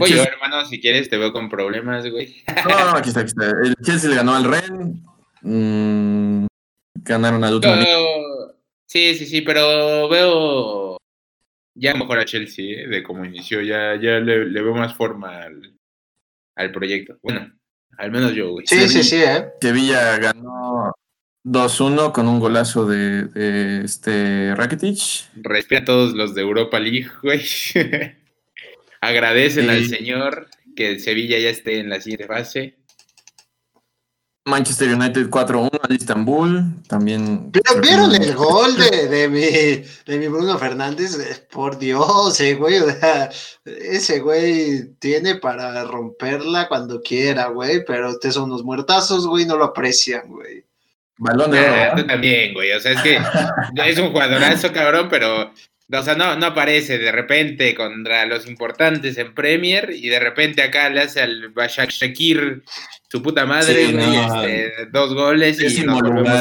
Oye, hermano, si quieres, te veo con problemas, güey. no, no, aquí está, aquí está. El Chelsea le ganó al Ren Mm, ganaron al último. Sí, sí, sí, pero veo ya mejor a Chelsea, ¿eh? de cómo inició, ya, ya le, veo más forma al, proyecto. Bueno, al menos yo, güey. Sí, sí, sí, ¿eh? Sevilla ganó 2-1 con un golazo de, este Rakitic. Respira a todos los de Europa League, güey. Agradecen al señor que Sevilla ya esté en la siguiente fase. Manchester United 4-1 al Istanbul, también. ¿Vieron el gol de, de, mi, de mi Bruno Fernández? Eh, por Dios, ese güey, ese güey tiene para romperla cuando quiera, güey, pero ustedes son unos muertazos, güey, no lo aprecian, güey. Balón de oro. Tú también, güey, o sea, es que es un jugadorazo, cabrón, pero o sea, no, no aparece de repente contra los importantes en Premier y de repente acá le hace al Bashak Shakir su puta madre, este, dos goles y nos volvemos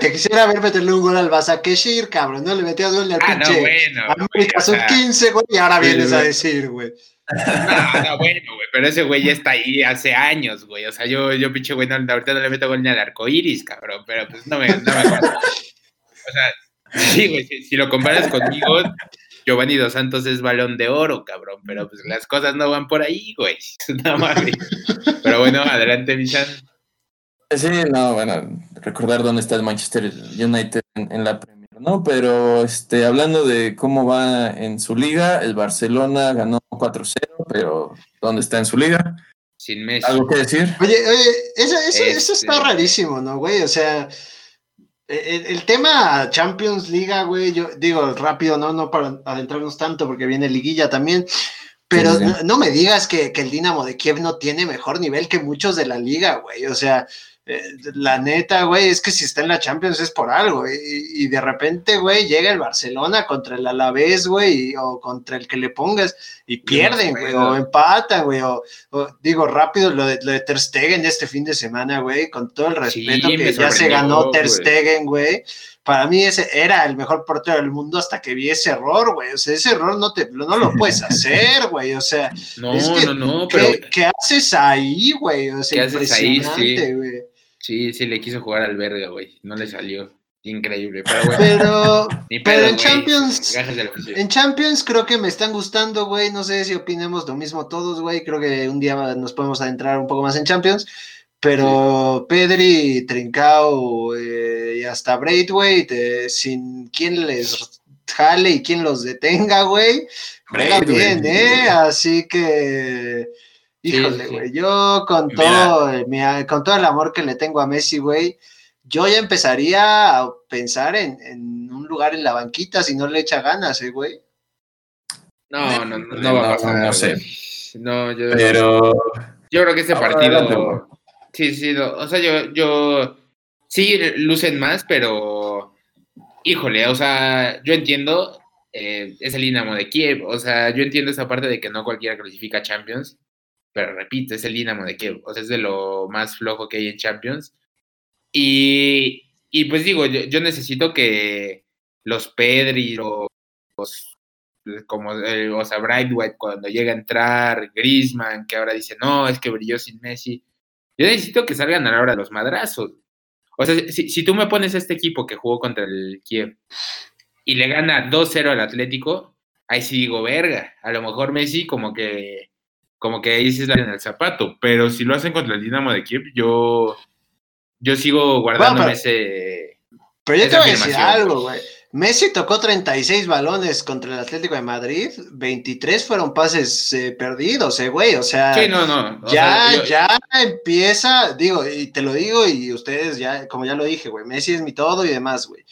Te quisiera ver meterle un gol al Basakeshir, cabrón, no le metías gol al ah, pinche no, bueno, América. sub 15, güey, y ahora vienes a decir, güey. No, no, bueno, güey, pero ese güey ya está ahí hace años, güey. O sea, yo, yo pinche güey, no, ahorita no le meto gol ni al arco iris, cabrón, pero pues no me, no me O sea, Sí, güey, si, lo comparas conmigo, Giovanni Dos Santos es balón de oro, cabrón, pero pues las cosas no van por ahí, güey. No Pero bueno, adelante, Michan. Sí, no, bueno, recordar dónde está el Manchester United en, la Premier, ¿no? Pero este, hablando de cómo va en su liga, el Barcelona ganó 4-0, pero ¿dónde está en su liga? Sin Messi. ¿Algo que decir? Oye, oye, eso, eso, eso está este rarísimo, ¿no, güey? O sea, el, tema Champions League, güey, yo digo rápido, no, no para adentrarnos tanto porque viene liguilla también, pero no, me digas que, el Dinamo de Kiev no tiene mejor nivel que muchos de la liga, güey. O sea, eh, la neta, güey, es que si está en la Champions es por algo, y, de repente, güey, llega el Barcelona contra el Alavés, güey, o contra el que le pongas, y pierden, güey, o empatan, güey, o, digo rápido lo de, lo de Ter Stegen este fin de semana, güey, con todo el respeto que ya se ganó Ter Stegen, güey, para mí ese era el mejor portero del mundo hasta que vi ese error, güey. O sea, ese error no, te, no lo puedes hacer, güey. O sea, no, no, no, pero... ¿qué, haces ahí, güey? O sea, ¿Qué haces ahí? güey. Sí, sí, le quiso jugar al verga, güey. No le salió. Increíble, pero bueno. Pero, en Champions, en Champions creo que me están gustando, güey. No sé si opinemos lo mismo todos, güey. Creo que un día nos podemos adentrar un poco más en Champions. Pero Pedri, Trincao eh, y hasta Braithwaite, sin quien les jale y quien los detenga, güey, bien, ¿eh? Así que Híjole, güey, yo con todo, con todo el amor que le tengo a Messi, güey, yo ya empezaría a pensar en, un lugar en la banquita si no le echa ganas, ¿eh, güey. No, no, no, no, va a pasar. No, sé. No, yo. Pero. Yo creo que este partido. sí, sí, o sea, yo, yo. Sí, lucen más, pero. Híjole, o sea, yo entiendo. Eh, es el Dinamo de Kiev, o sea, yo entiendo esa parte de que no cualquiera clasifica Champions pero repito, es el Dinamo de Kiev, o sea, es de lo más flojo que hay en Champions. Y, y pues digo, yo, necesito que los Pedri, los, como, eh, o sea, Brightway cuando llega a entrar, Griezmann, que ahora dice, no, es que brilló sin Messi, yo necesito que salgan a la hora de los madrazos. O sea, si, si tú me pones a este equipo que jugó contra el Kiev y le gana 2-0 al Atlético, ahí sí digo, verga, a lo mejor Messi como que como que ahí sí la en el zapato, pero si lo hacen contra el Dinamo de Kiev, yo, yo sigo guardándome ese. Pero yo te voy a decir algo, güey. Messi tocó 36 balones contra el Atlético de Madrid, 23 fueron pases eh, perdidos, eh, güey. O sea, sí, no, no. ya, ya empieza, digo, y te lo digo, y ustedes ya, como ya lo dije, güey, Messi es mi todo y demás, güey.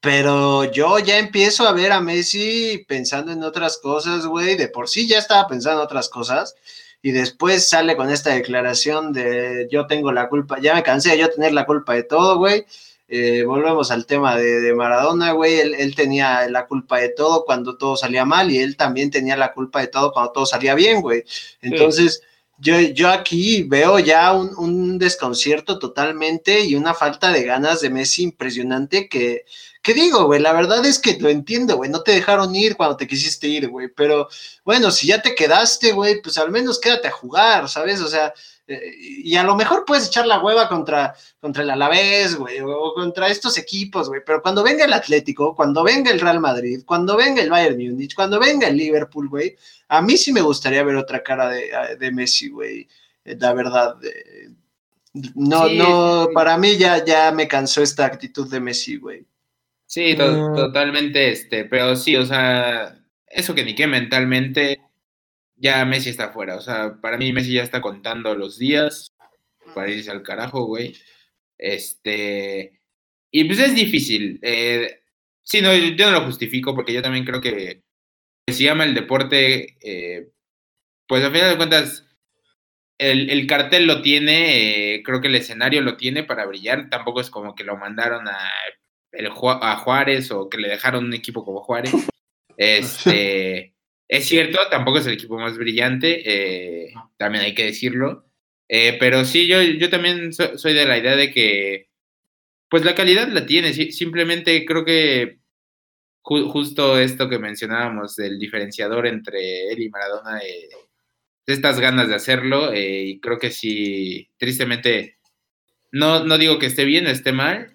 Pero yo ya empiezo a ver a Messi pensando en otras cosas, güey. De por sí ya estaba pensando en otras cosas. Y después sale con esta declaración de yo tengo la culpa, ya me cansé de yo tener la culpa de todo, güey. Eh, volvemos al tema de, Maradona, güey. Él, tenía la culpa de todo cuando todo salía mal y él también tenía la culpa de todo cuando todo salía bien, güey. Entonces, yo, yo aquí veo ya un, un desconcierto totalmente y una falta de ganas de Messi impresionante que, ¿Qué digo, güey? La verdad es que lo entiendo, güey. No te dejaron ir cuando te quisiste ir, güey. Pero bueno, si ya te quedaste, güey, pues al menos quédate a jugar, ¿sabes? O sea, eh, y a lo mejor puedes echar la hueva contra, contra el Alavés, güey, o contra estos equipos, güey. Pero cuando venga el Atlético, cuando venga el Real Madrid, cuando venga el Bayern Múnich, cuando venga el Liverpool, güey, a mí sí me gustaría ver otra cara de, de Messi, güey. Eh, la verdad. no, no, para mí ya, ya me cansó esta actitud de Messi, güey. Sí, totalmente, este, pero sí, o sea, eso que ni que mentalmente, ya Messi está fuera, o sea, para mí Messi ya está contando los días para irse al carajo, güey. Este, y pues es difícil. Eh, sí, no, yo no lo justifico porque yo también creo que si llama el deporte, eh, pues al final de cuentas, el, el cartel lo tiene, eh, creo que el escenario lo tiene para brillar, tampoco es como que lo mandaron a el, a Juárez o que le dejaron un equipo como Juárez. Este, es cierto, tampoco es el equipo más brillante, eh, también hay que decirlo. Eh, pero sí, yo, yo también soy de la idea de que, pues la calidad la tiene, simplemente creo que justo esto que mencionábamos del diferenciador entre él y Maradona, eh, estas ganas de hacerlo, y creo que sí, tristemente, no, no digo que esté bien o esté mal,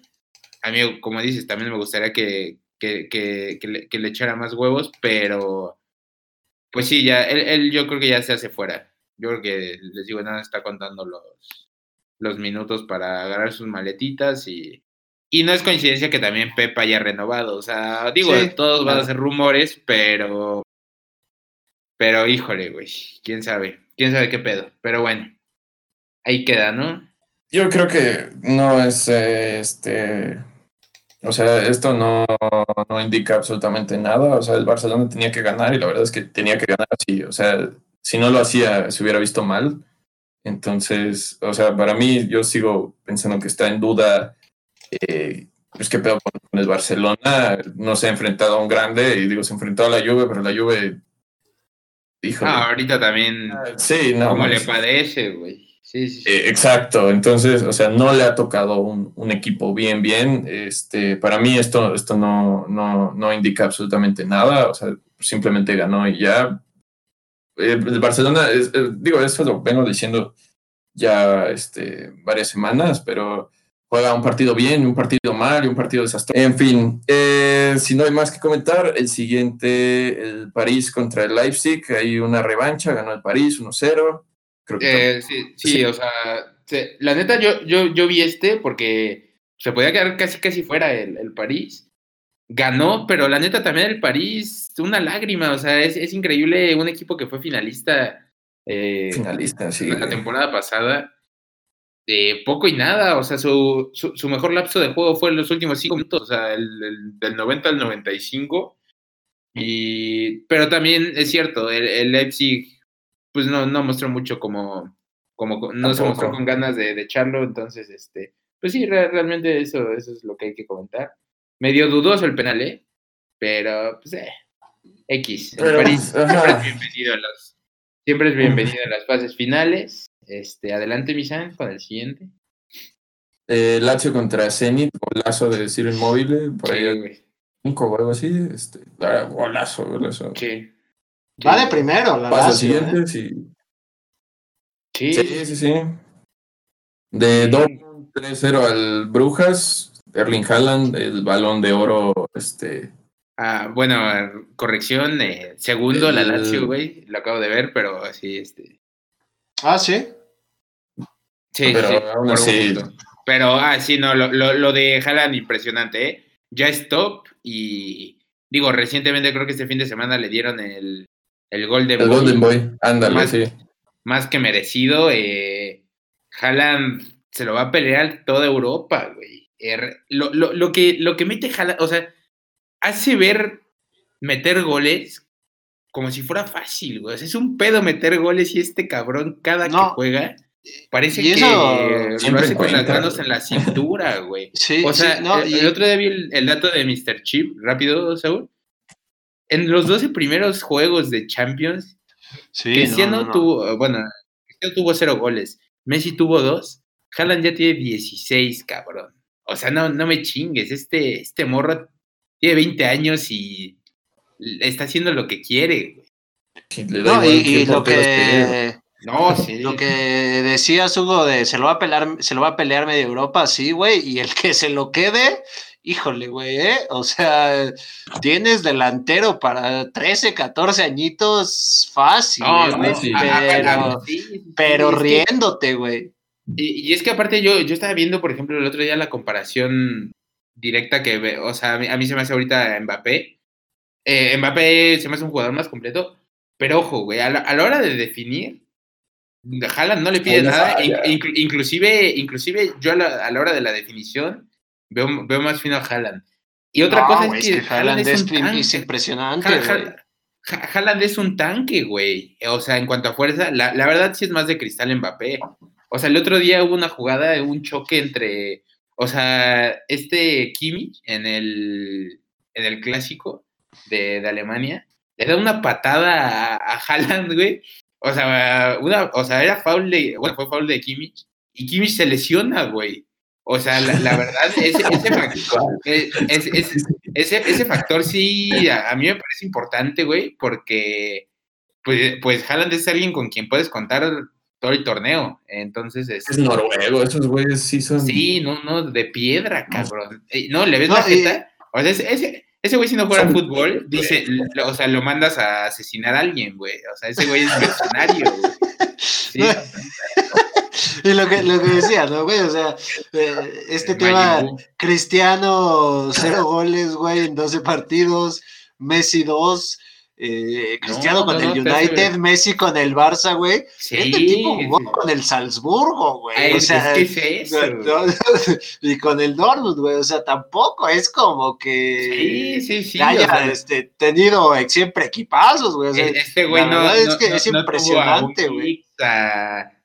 a mí, como dices, también me gustaría que, le, echara más huevos, pero pues sí, ya, él, yo creo que ya se hace fuera. Yo creo que les digo, nada, está contando los, los minutos para agarrar sus maletitas y, y no es coincidencia que también Pepa haya renovado. O sea, digo, todos van a ser rumores, pero. Pero híjole, güey. Quién sabe. Quién sabe qué pedo. Pero bueno. Ahí queda, ¿no? Yo creo que no es este o sea, esto no, indica absolutamente nada. O sea, el Barcelona tenía que ganar y la verdad es que tenía que ganar así. O sea, si no lo hacía, se hubiera visto mal. Entonces, o sea, para mí yo sigo pensando que está en duda, eh, pues qué pedo con el Barcelona, no se ha enfrentado a un grande, y digo, se enfrentó a la Juve, pero la Juve, híjole. Ah, ahorita también, sí, no, como le padece, güey. Eh, exacto, entonces, o sea, no le ha tocado un, equipo bien, bien. Este, para mí esto, esto no, no, no indica absolutamente nada, o sea, simplemente ganó y ya. Eh, el Barcelona, eh, digo, eso lo vengo diciendo ya este, varias semanas, pero juega un partido bien, un partido mal y un partido desastroso. En fin, si no hay más que comentar, el siguiente, el París contra el Leipzig, hay una revancha, ganó el París 1-0. Eh, sí, sí, o sea, la neta yo, yo, yo vi este porque se podía quedar casi casi fuera el, el, París. Ganó, pero la neta también el París, una lágrima, o sea, es, es increíble un equipo que fue finalista. Eh, finalista, sí. La temporada pasada. De poco y nada, o sea, su, su, su, mejor lapso de juego fue en los últimos cinco minutos, o sea, el, el, del 90 al 95. Y, pero también es cierto, el, el Leipzig pues no, no mostró mucho como, como no se mostró con ganas de, de, echarlo, entonces, este, pues sí, realmente eso, eso es lo que hay que comentar. Medio dudoso el penal, ¿eh? Pero, pues, eh, X. Pero, París, siempre es bienvenido a los, siempre es bienvenido a las fases finales. Este, adelante, Misan, con el siguiente. Eh, Lazio contra Zenit, golazo de decir inmóvil, por ahí sí, cinco o algo así, este, golazo, golazo. Sí. Va de primero, la Pasa siguiente, ¿eh? sí. Sí. Sí, sí, sí. De Dortmund 3-0 al Brujas, Erling Haaland, el balón de oro, este. Ah, bueno, corrección, eh, segundo el... la Lazio, güey, lo acabo de ver, pero así, este. Ah, sí. Sí, pero sí, aún así. Pero, ah, sí, no, lo, lo, lo de Haaland impresionante, ¿eh? Ya es top y, digo, recientemente creo que este fin de semana le dieron el, el Golden el Boy. Golden Boy, ándale, más, sí. Más que merecido. Eh, Haaland se lo va a pelear toda Europa, güey. Er, lo, lo, lo, que, lo que mete Haaland, o sea, hace ver meter goles como si fuera fácil, güey. O sea, es un pedo meter goles y este cabrón cada no. que juega parece que lo hace con las manos en la cintura, güey. Sí, o sea, sí, no, el, y... el, otro día vi el, el, dato de Mr. Chip, rápido, Saúl. En los 12 primeros juegos de Champions, sí, Cristiano no, no, tuvo, bueno, Cristiano tuvo cero goles, Messi tuvo dos, Haaland ya tiene 16, cabrón. O sea, no, no me chingues, este, este morro tiene 20 años y está haciendo lo que quiere, güey. No, y, y lo que... No, sí. Lo que decías, Hugo, de se lo va a pelear, se lo va a pelear media Europa, sí, güey, y el que se lo quede, híjole, güey, ¿eh? O sea, tienes delantero para 13, 14 añitos fácil, no, güey, no, sí. pero, sí, sí, pero riéndote, güey. Y, y, es que aparte yo, yo estaba viendo, por ejemplo, el otro día la comparación directa que, ve, o sea, a mí, a mí se me hace ahorita Mbappé. Eh, Mbappé se me hace un jugador más completo, pero ojo, güey, a la, a la hora de definir, Haaland no le pide nada, inclu inclusive, inclusive yo a la, a la, hora de la definición veo, veo más fino a Haaland. Y otra no, cosa es que, es que Haaland es, es, es impresionante. Ha Haaland es un tanque, güey. O sea, en cuanto a fuerza, la, la, verdad sí es más de cristal Mbappé. O sea, el otro día hubo una jugada, un choque entre, o sea, este Kimmich en el, en el clásico de, de Alemania, le da una patada a, a Haaland, güey, o sea, una, o sea, era foul de, bueno, fue foul de Kimmich y Kimmich se lesiona, güey. O sea, la, la verdad, ese, ese, factor, ese, ese, ese, factor sí, a, a, mí me parece importante, güey, porque pues, pues Haaland es alguien con quien puedes contar todo el torneo. Entonces, es, es noruego, esos güeyes sí son. Sí, no, no, de piedra, cabrón. No, le ves no, la jeta. O sea, ese, ese güey si no fuera fútbol, dice, o sea, lo mandas a asesinar a alguien, güey. O sea, ese güey es mercenario, güey. Sí. y lo que, lo que decía, ¿no, güey? O sea, eh, este tema, Cristiano, cero goles, güey, en 12 partidos, Messi dos, eh, Cristiano no, con no, el no, United, te... Messi con el Barça, güey. Sí, este tipo jugó con el Salzburgo, güey. O sea, es que es eso, y con el Dortmund, güey. O sea, tampoco es como que, sí, sí, sí, haya o sea, este, tenido siempre equipazos, güey. O sea, este güey no, es que es impresionante, güey.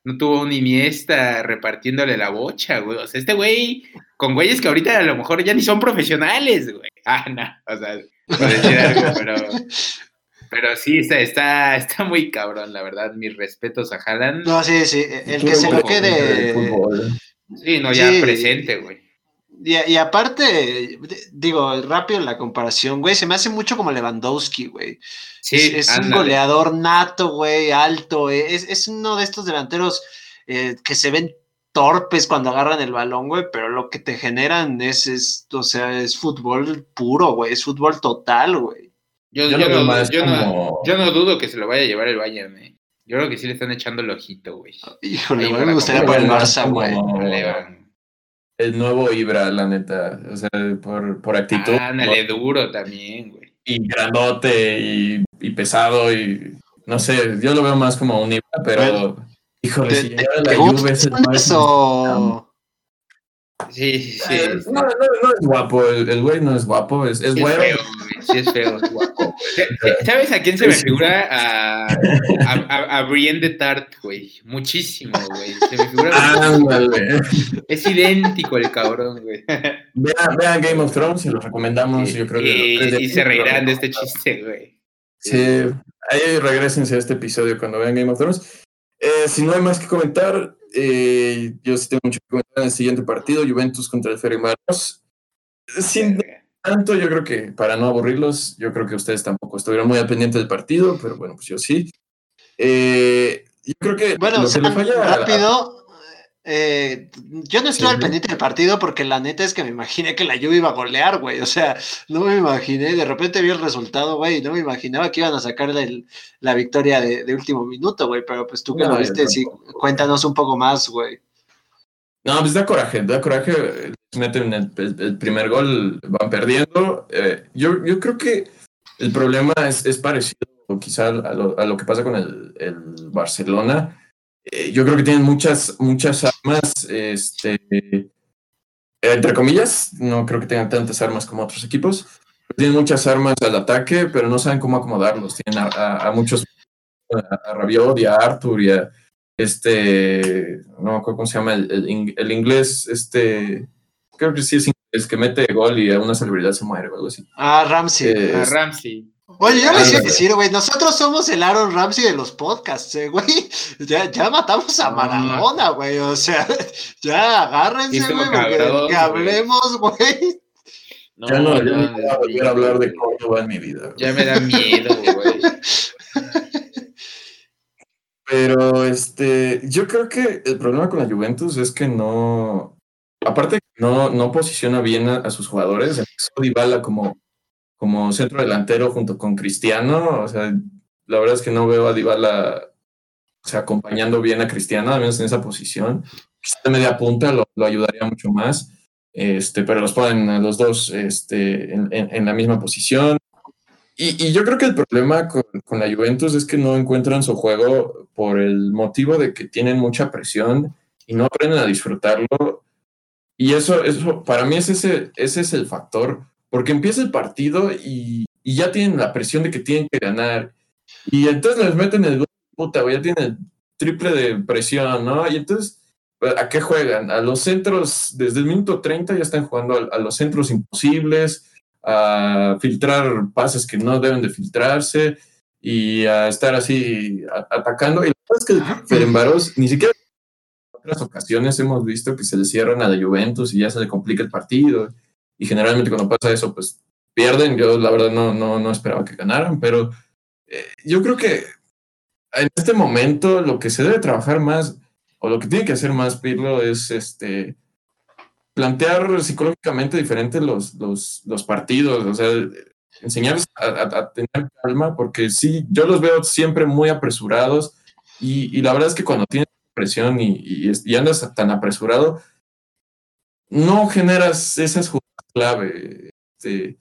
no tuvo un Iniesta repartiéndole la bocha, güey. O sea, este güey, con güeyes que ahorita a lo mejor ya ni son profesionales, güey. Ah, no, o sea, por decir algo, pero, pero sí, está, está, está muy cabrón, la verdad. Mis respetos a Haaland. No, sí, sí, el que se lo quede. Sí, no, ya presente, güey. Y, aparte, digo, rápido la comparación, güey, se me hace mucho como Lewandowski, güey. Sí, es, un goleador nato, güey, alto. Eh, es, uno de estos delanteros eh, que se ven torpes cuando agarran el balón, güey, pero lo que te generan es, es o sea, es fútbol puro, güey, es fútbol total, güey. Yo, yo, no, yo, no, dudo que se lo vaya a llevar el Bayern, eh. Yo creo que sí le están echando el ojito, güey. Híjole, güey, me gustaría para el Barça, güey el nuevo Ibra, la neta. O sea, por, por actitud. Ándale, duro también, güey. Y grandote y, y, pesado y no sé, yo lo veo más como un Ibra, pero híjole, si llega la Juve es el más... Sí, sí, sí. Eh, no, no, no, es guapo, el güey no es guapo, es, es bueno. sí, es feo, es guapo. ¿Sabes a quién se me figura? A, a, a, Brienne de Tart, güey. Muchísimo, güey. Se me figura. Es idéntico el cabrón, güey. Vean, vean Game of Thrones y lo recomendamos, yo creo que. Y, se reirán de este chiste, güey. Sí, ahí regresense a este episodio cuando vean Game of Thrones. Eh, si no hay más que comentar, eh, yo sí tengo mucho que comentar en el siguiente partido, Juventus contra el Ferenbaros. Sin tanto, yo creo que para no aburrirlos, yo creo que ustedes tampoco estuvieron muy al pendiente del partido, pero bueno, pues yo sí. Eh, yo creo que bueno, lo que le falla rápido, eh, yo no estoy al pendiente del partido porque la neta es que me imaginé que la lluvia iba a golear, güey. O sea, no me imaginé, de repente vi el resultado, güey, no me imaginaba que iban a sacar la victoria de, último minuto, güey. Pero pues tú que lo viste, sí, cuéntanos un poco más, güey. No, pues da coraje, da coraje. Meten el, primer gol, van perdiendo. Eh, yo, yo creo que el problema es, es parecido quizá a lo, a lo, que pasa con el, el Barcelona eh, yo creo que tienen muchas, muchas armas, este, entre comillas, no creo que tengan tantas armas como otros equipos. Tienen muchas armas al ataque, pero no saben cómo acomodarlos. Tienen a, muchos, a, Rabiot y a Arthur y a este, no cómo se llama el, el, inglés, este, creo que sí es inglés, que mete gol y a una celebridad se muere o algo así. Ah, Ramsey. Eh, a Ramsey. Oye, yo les quiero decir, güey, nosotros somos el Aaron Ramsey de los podcasts, eh, güey. Ya, ya, matamos a Maradona, güey. O sea, ya agárrense, güey, que hablemos, güey. ya no, ya no voy a volver a hablar de Córdoba en mi vida. Ya me da miedo, güey. Pero este, yo creo que el problema con la Juventus es que no, aparte no, no posiciona bien a, sus jugadores, Dybala como como centro delantero junto con Cristiano. O sea, la verdad es que no veo a Dybala o sea, acompañando bien a Cristiano, al menos en esa posición. de media punta lo, ayudaría mucho más, este, pero los ponen a los dos este, en, la misma posición. Y, yo creo que el problema con, con, la Juventus es que no encuentran su juego por el motivo de que tienen mucha presión y no aprenden a disfrutarlo. Y eso, eso para mí es ese, ese es el factor porque empieza el partido y, ya tienen la presión de que tienen que ganar. Y entonces les meten el gol, puta, ya tienen triple de presión, ¿no? Y entonces, ¿a qué juegan? A los centros, desde el minuto 30 ya están jugando a, los centros imposibles, a filtrar pases que no deben de filtrarse y a estar así atacando. Y la verdad es que Ferenbaros ni siquiera en otras ocasiones hemos visto que se le cierran a la Juventus y ya se le complica el partido y generalmente cuando pasa eso, pues pierden. Yo la verdad no, no, no esperaba que ganaran, pero eh, yo creo que en este momento lo que se debe trabajar más, o lo que tiene que hacer más Pirlo, es este plantear psicológicamente diferente los, los, los partidos, o sea, enseñarles a, tener calma, porque sí, yo los veo siempre muy apresurados y, y la verdad es que cuando tienes presión y, y, y, andas tan apresurado, no generas esas clave, este,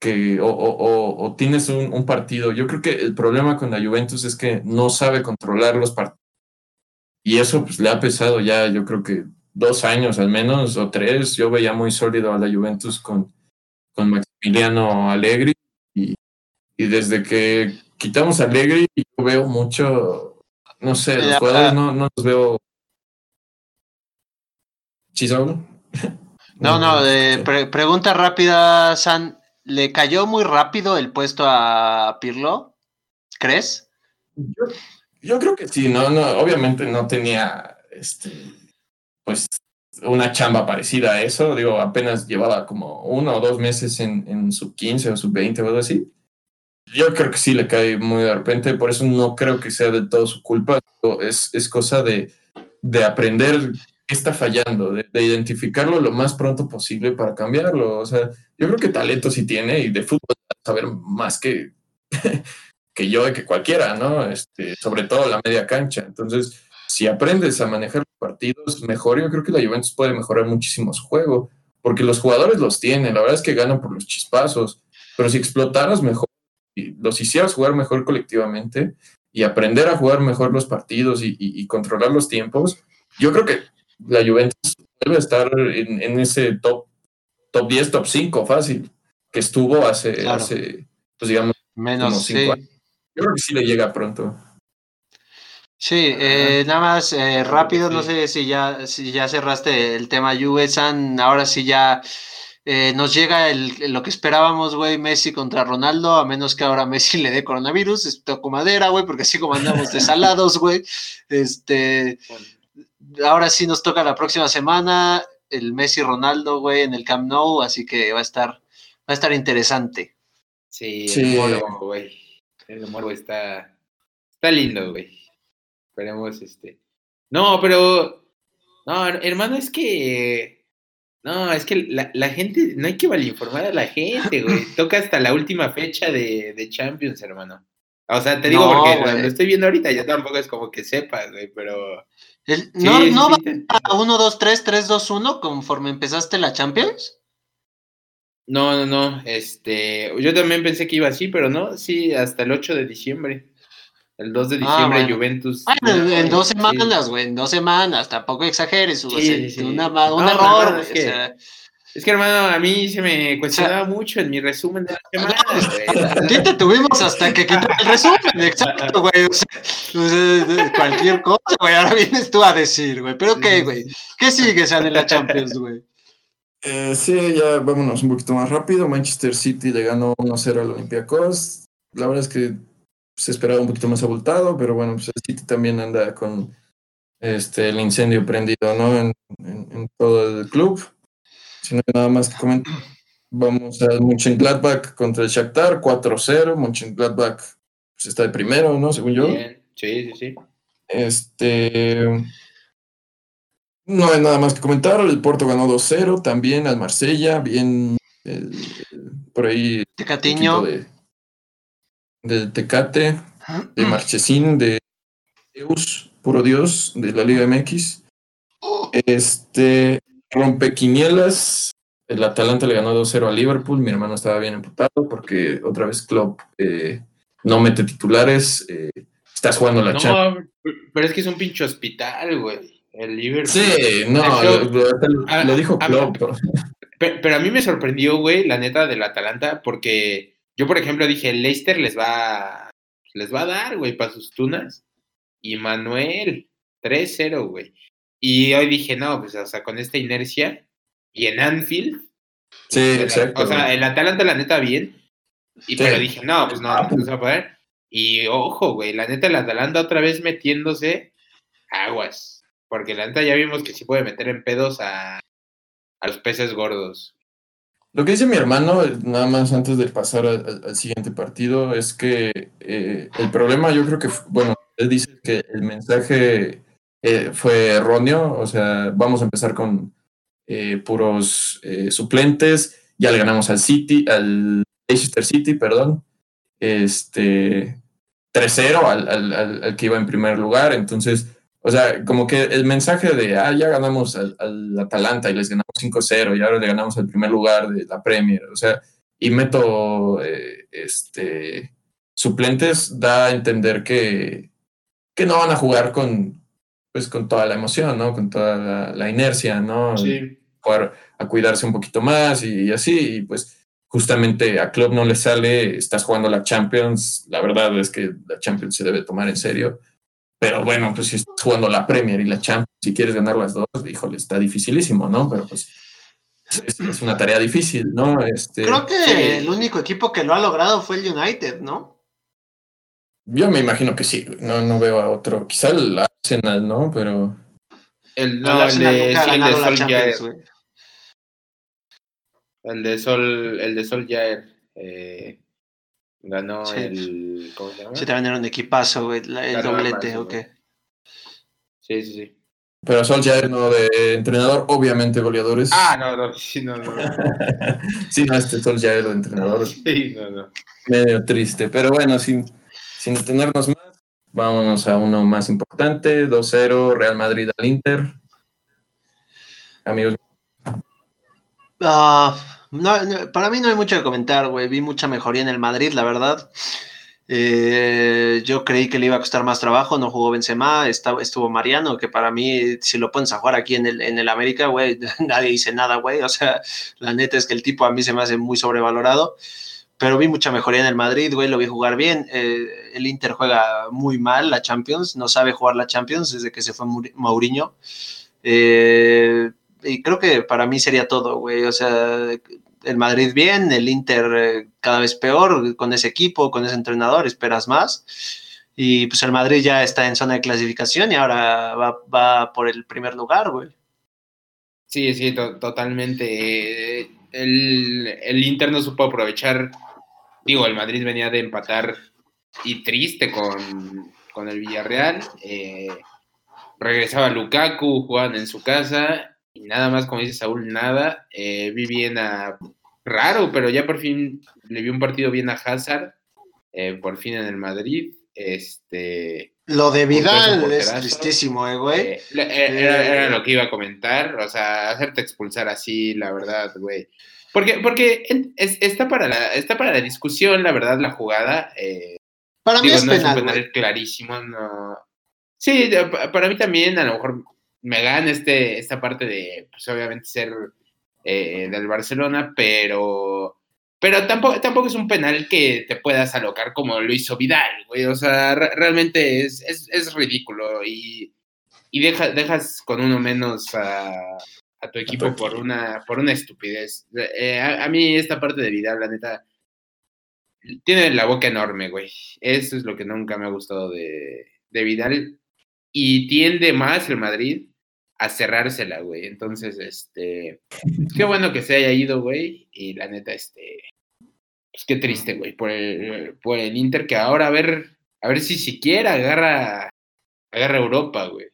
que, o, tienes un, partido. Yo creo que el problema con la Juventus es que no sabe controlar los partidos. Y eso pues le ha pesado ya, yo creo que dos años al menos, o tres. Yo veía muy sólido a la Juventus con, con Maximiliano Allegri. Y, y desde que quitamos a Allegri, yo veo mucho no sé, los jugadores no, no los veo. ¿Chisol? No, no, pregunta rápida, San. ¿Le cayó muy rápido el puesto a Pirlo? ¿Crees? Yo, creo que sí, no, no, obviamente no tenía este, pues una chamba parecida a eso. Digo, apenas llevaba como uno o dos meses en, en sub 15 o sub 20 o algo así. Yo creo que sí le cae muy de repente, por eso no creo que sea de todo su culpa. Es, es cosa de, de aprender qué está fallando, de, identificarlo lo más pronto posible para cambiarlo. O sea, yo creo que talento sí tiene y de fútbol saber más que, que yo y que cualquiera, ¿no? Este, sobre todo la media cancha. Entonces, si aprendes a manejar los partidos mejor, yo creo que la Juventus puede mejorar muchísimo su juego, porque los jugadores los tienen, la verdad es que ganan por los chispazos, pero si explotaras mejor y los hicieras jugar mejor colectivamente y aprender a jugar mejor los partidos y, controlar los tiempos, yo creo que la Juventus debe estar en, ese top, top 10, top 5 fácil, que estuvo hace, hace pues digamos, menos 5 años. Yo creo que sí le llega pronto. Sí, eh, nada más eh, rápido, no sé si ya, si ya cerraste el tema Juve, San, ahora sí ya eh, nos llega el, lo que esperábamos, güey, Messi contra Ronaldo, a menos que ahora Messi le dé coronavirus, toco madera, güey, porque así como andamos desalados, güey, este, ahora sí nos toca la próxima semana el Messi Ronaldo, güey, en el Camp Nou, así que va a estar, va a estar interesante. Sí, el morbo, güey, el morbo está, está lindo, güey. Esperemos, este. No, pero. No, hermano, es que. No, es que la, la gente. No hay que informar a la gente, güey. Toca hasta la última fecha de, de Champions, hermano. O sea, te digo porque lo, estoy viendo ahorita, yo tampoco es como que sepas, güey, pero. No, no va a 1, 2, 3, 3, 2, 1 conforme empezaste la Champions. No, no, no. Este, yo también pensé que iba así, pero no, sí, hasta el 8 de diciembre. El 2 de ah, diciembre Juventus. Bueno, en dos semanas, güey, en dos semanas, tampoco exageres, un error, es, que, es que, hermano, a mí se me cuestionaba mucho en mi resumen de la semana, güey. Sí te tuvimos hasta que quitar el resumen, exacto, güey. O sea, cualquier cosa, güey, ahora vienes tú a decir, güey. Pero qué, güey, ¿qué sigue, San, en la Champions, güey? Eh, sí, ya vámonos un poquito más rápido. Manchester City le ganó 1-0 al Olympiacos. La verdad es que se esperaba un poquito más abultado, pero bueno, pues el City también anda con este, el incendio prendido, ¿no? En, todo el club. Si no hay nada más que comentar, vamos a Mönchengladbach contra el Shakhtar, 4-0. Mönchengladbach pues, está de primero, ¿no? Según yo. Sí, sí, sí. Este... No hay nada más que comentar. El Porto ganó 2-0 también al Marsella. Bien, por ahí. Tecatiño de Tecate, de Marchesín, de Deus, puro Dios, de la Liga MX. Este, rompequinielas, el Atalanta le ganó 2-0 a Liverpool, mi hermano estaba bien emputado porque otra vez Klopp eh, no mete titulares, eh, estás jugando la no, pero es que es un pinche hospital, güey, el Liverpool. Sí, no, lo, dijo Klopp. pero a mí me sorprendió, güey, la neta del Atalanta, porque yo, por ejemplo, dije, el Leicester les va, les va a dar, güey, para sus tunas. Y Manuel, 3-0, güey. Y hoy dije, no, pues, o sea, con esta inercia. Y en Anfield. Sí, exacto. O sea, el Atalanta, la neta, bien. Y pero dije, no, pues no, no se va a poder. Y ojo, güey, la neta, el Atalanta otra vez metiéndose aguas. Porque la neta ya vimos que sí puede meter en pedos a, a los peces gordos. Lo que dice mi hermano, nada más antes de pasar al, siguiente partido, es que eh, el problema yo creo que, bueno, él dice que el mensaje eh, fue erróneo, o sea, vamos a empezar con eh, puros suplentes, ya le ganamos al City, al Leicester City, perdón, este 3-0 al, al, al que iba en primer lugar, entonces o sea, como que el mensaje de, ah, ya ganamos al, Atalanta y les ganamos 5-0 y ahora le ganamos el primer lugar de la Premier, o sea, y meto eh, este, suplentes, da a entender que, que no van a jugar con, pues, con toda la emoción, ¿no? Con toda la, inercia, ¿no? Sí. Jugar a cuidarse un poquito más y, así, y pues justamente a Club no le sale, estás jugando la Champions, la verdad es que la Champions se debe tomar en serio Pero bueno, pues si estás jugando la Premier y la Champions, si quieres ganar las dos, híjole, está dificilísimo, ¿no? Pero pues es, una tarea difícil, ¿no? Este, Creo que el único equipo que lo ha logrado fue el United, ¿no? Yo me imagino que sí, no, no veo a otro, quizá el Arsenal, ¿no? Pero... El, no, el, de, el de Sol Jair. El de Sol, el de Sol Jair. Eh, ganó el. ¿Cómo se llama? Sí, también era un equipazo, güey. El doblete, ok. Sí, sí, sí. Pero Solskjaer no de entrenador, obviamente goleadores. Ah, no, no, sí, no, no. sí, no, este Solskjaer de entrenador. Sí, no, no. Medio triste, pero bueno, sin, sin detenernos más, vámonos a uno más importante, 2-0, Real Madrid al Inter. Amigos. Ah, no, para mí no hay mucho que comentar, güey. Vi mucha mejoría en el Madrid, la verdad. Eh, yo creí que le iba a costar más trabajo, no jugó Benzema, estuvo Mariano, que para mí, si lo pones a jugar aquí en el, en el América, güey, nadie dice nada, güey. O sea, la neta es que el tipo a mí se me hace muy sobrevalorado. Pero vi mucha mejoría en el Madrid, güey, lo vi jugar bien. Eh, el Inter juega muy mal la Champions, no sabe jugar la Champions desde que se fue Mourinho. Eh, y creo que para mí sería todo, güey. O sea, el Madrid bien, el Inter eh, cada vez peor con ese equipo, con ese entrenador, esperas más. Y pues el Madrid ya está en zona de clasificación y ahora va, por el primer lugar, güey. Sí, sí, totalmente. El, el, Inter no supo aprovechar. Digo, el Madrid venía de empatar y triste con, con el Villarreal. Eh, regresaba Lukaku, jugaban en su casa y nada más, como dice Saúl, nada. Eh, vi bien a. Raro, pero ya por fin le vi un partido bien a Hazard. Eh, por fin en el Madrid. Este. Lo de Vidal es tristísimo, eh, güey. Eh, era, lo que iba a comentar. O sea, hacerte expulsar así, la verdad, güey. Porque, porque está, para la, está para la discusión, la verdad, la jugada. para mí es no penal. Es un penal clarísimo, no. Sí, para mí también, a lo mejor me gana este, esta parte de, pues obviamente ser eh, del Barcelona, pero, pero tampoco, tampoco es un penal que te puedas alocar como lo hizo Vidal, güey. O sea, realmente es, es, ridículo y, y dejas con uno menos a, tu equipo por una, por una estupidez. Eh, a, mí esta parte de Vidal, la neta, tiene la boca enorme, güey. Eso es lo que nunca me ha gustado de, de Vidal. Y tiende más el Madrid a cerrársela, güey. Entonces, este, qué bueno que se haya ido, güey. Y la neta, este, pues qué triste, güey, por el, por el Inter que ahora a ver, a ver si siquiera agarra, agarra Europa, güey.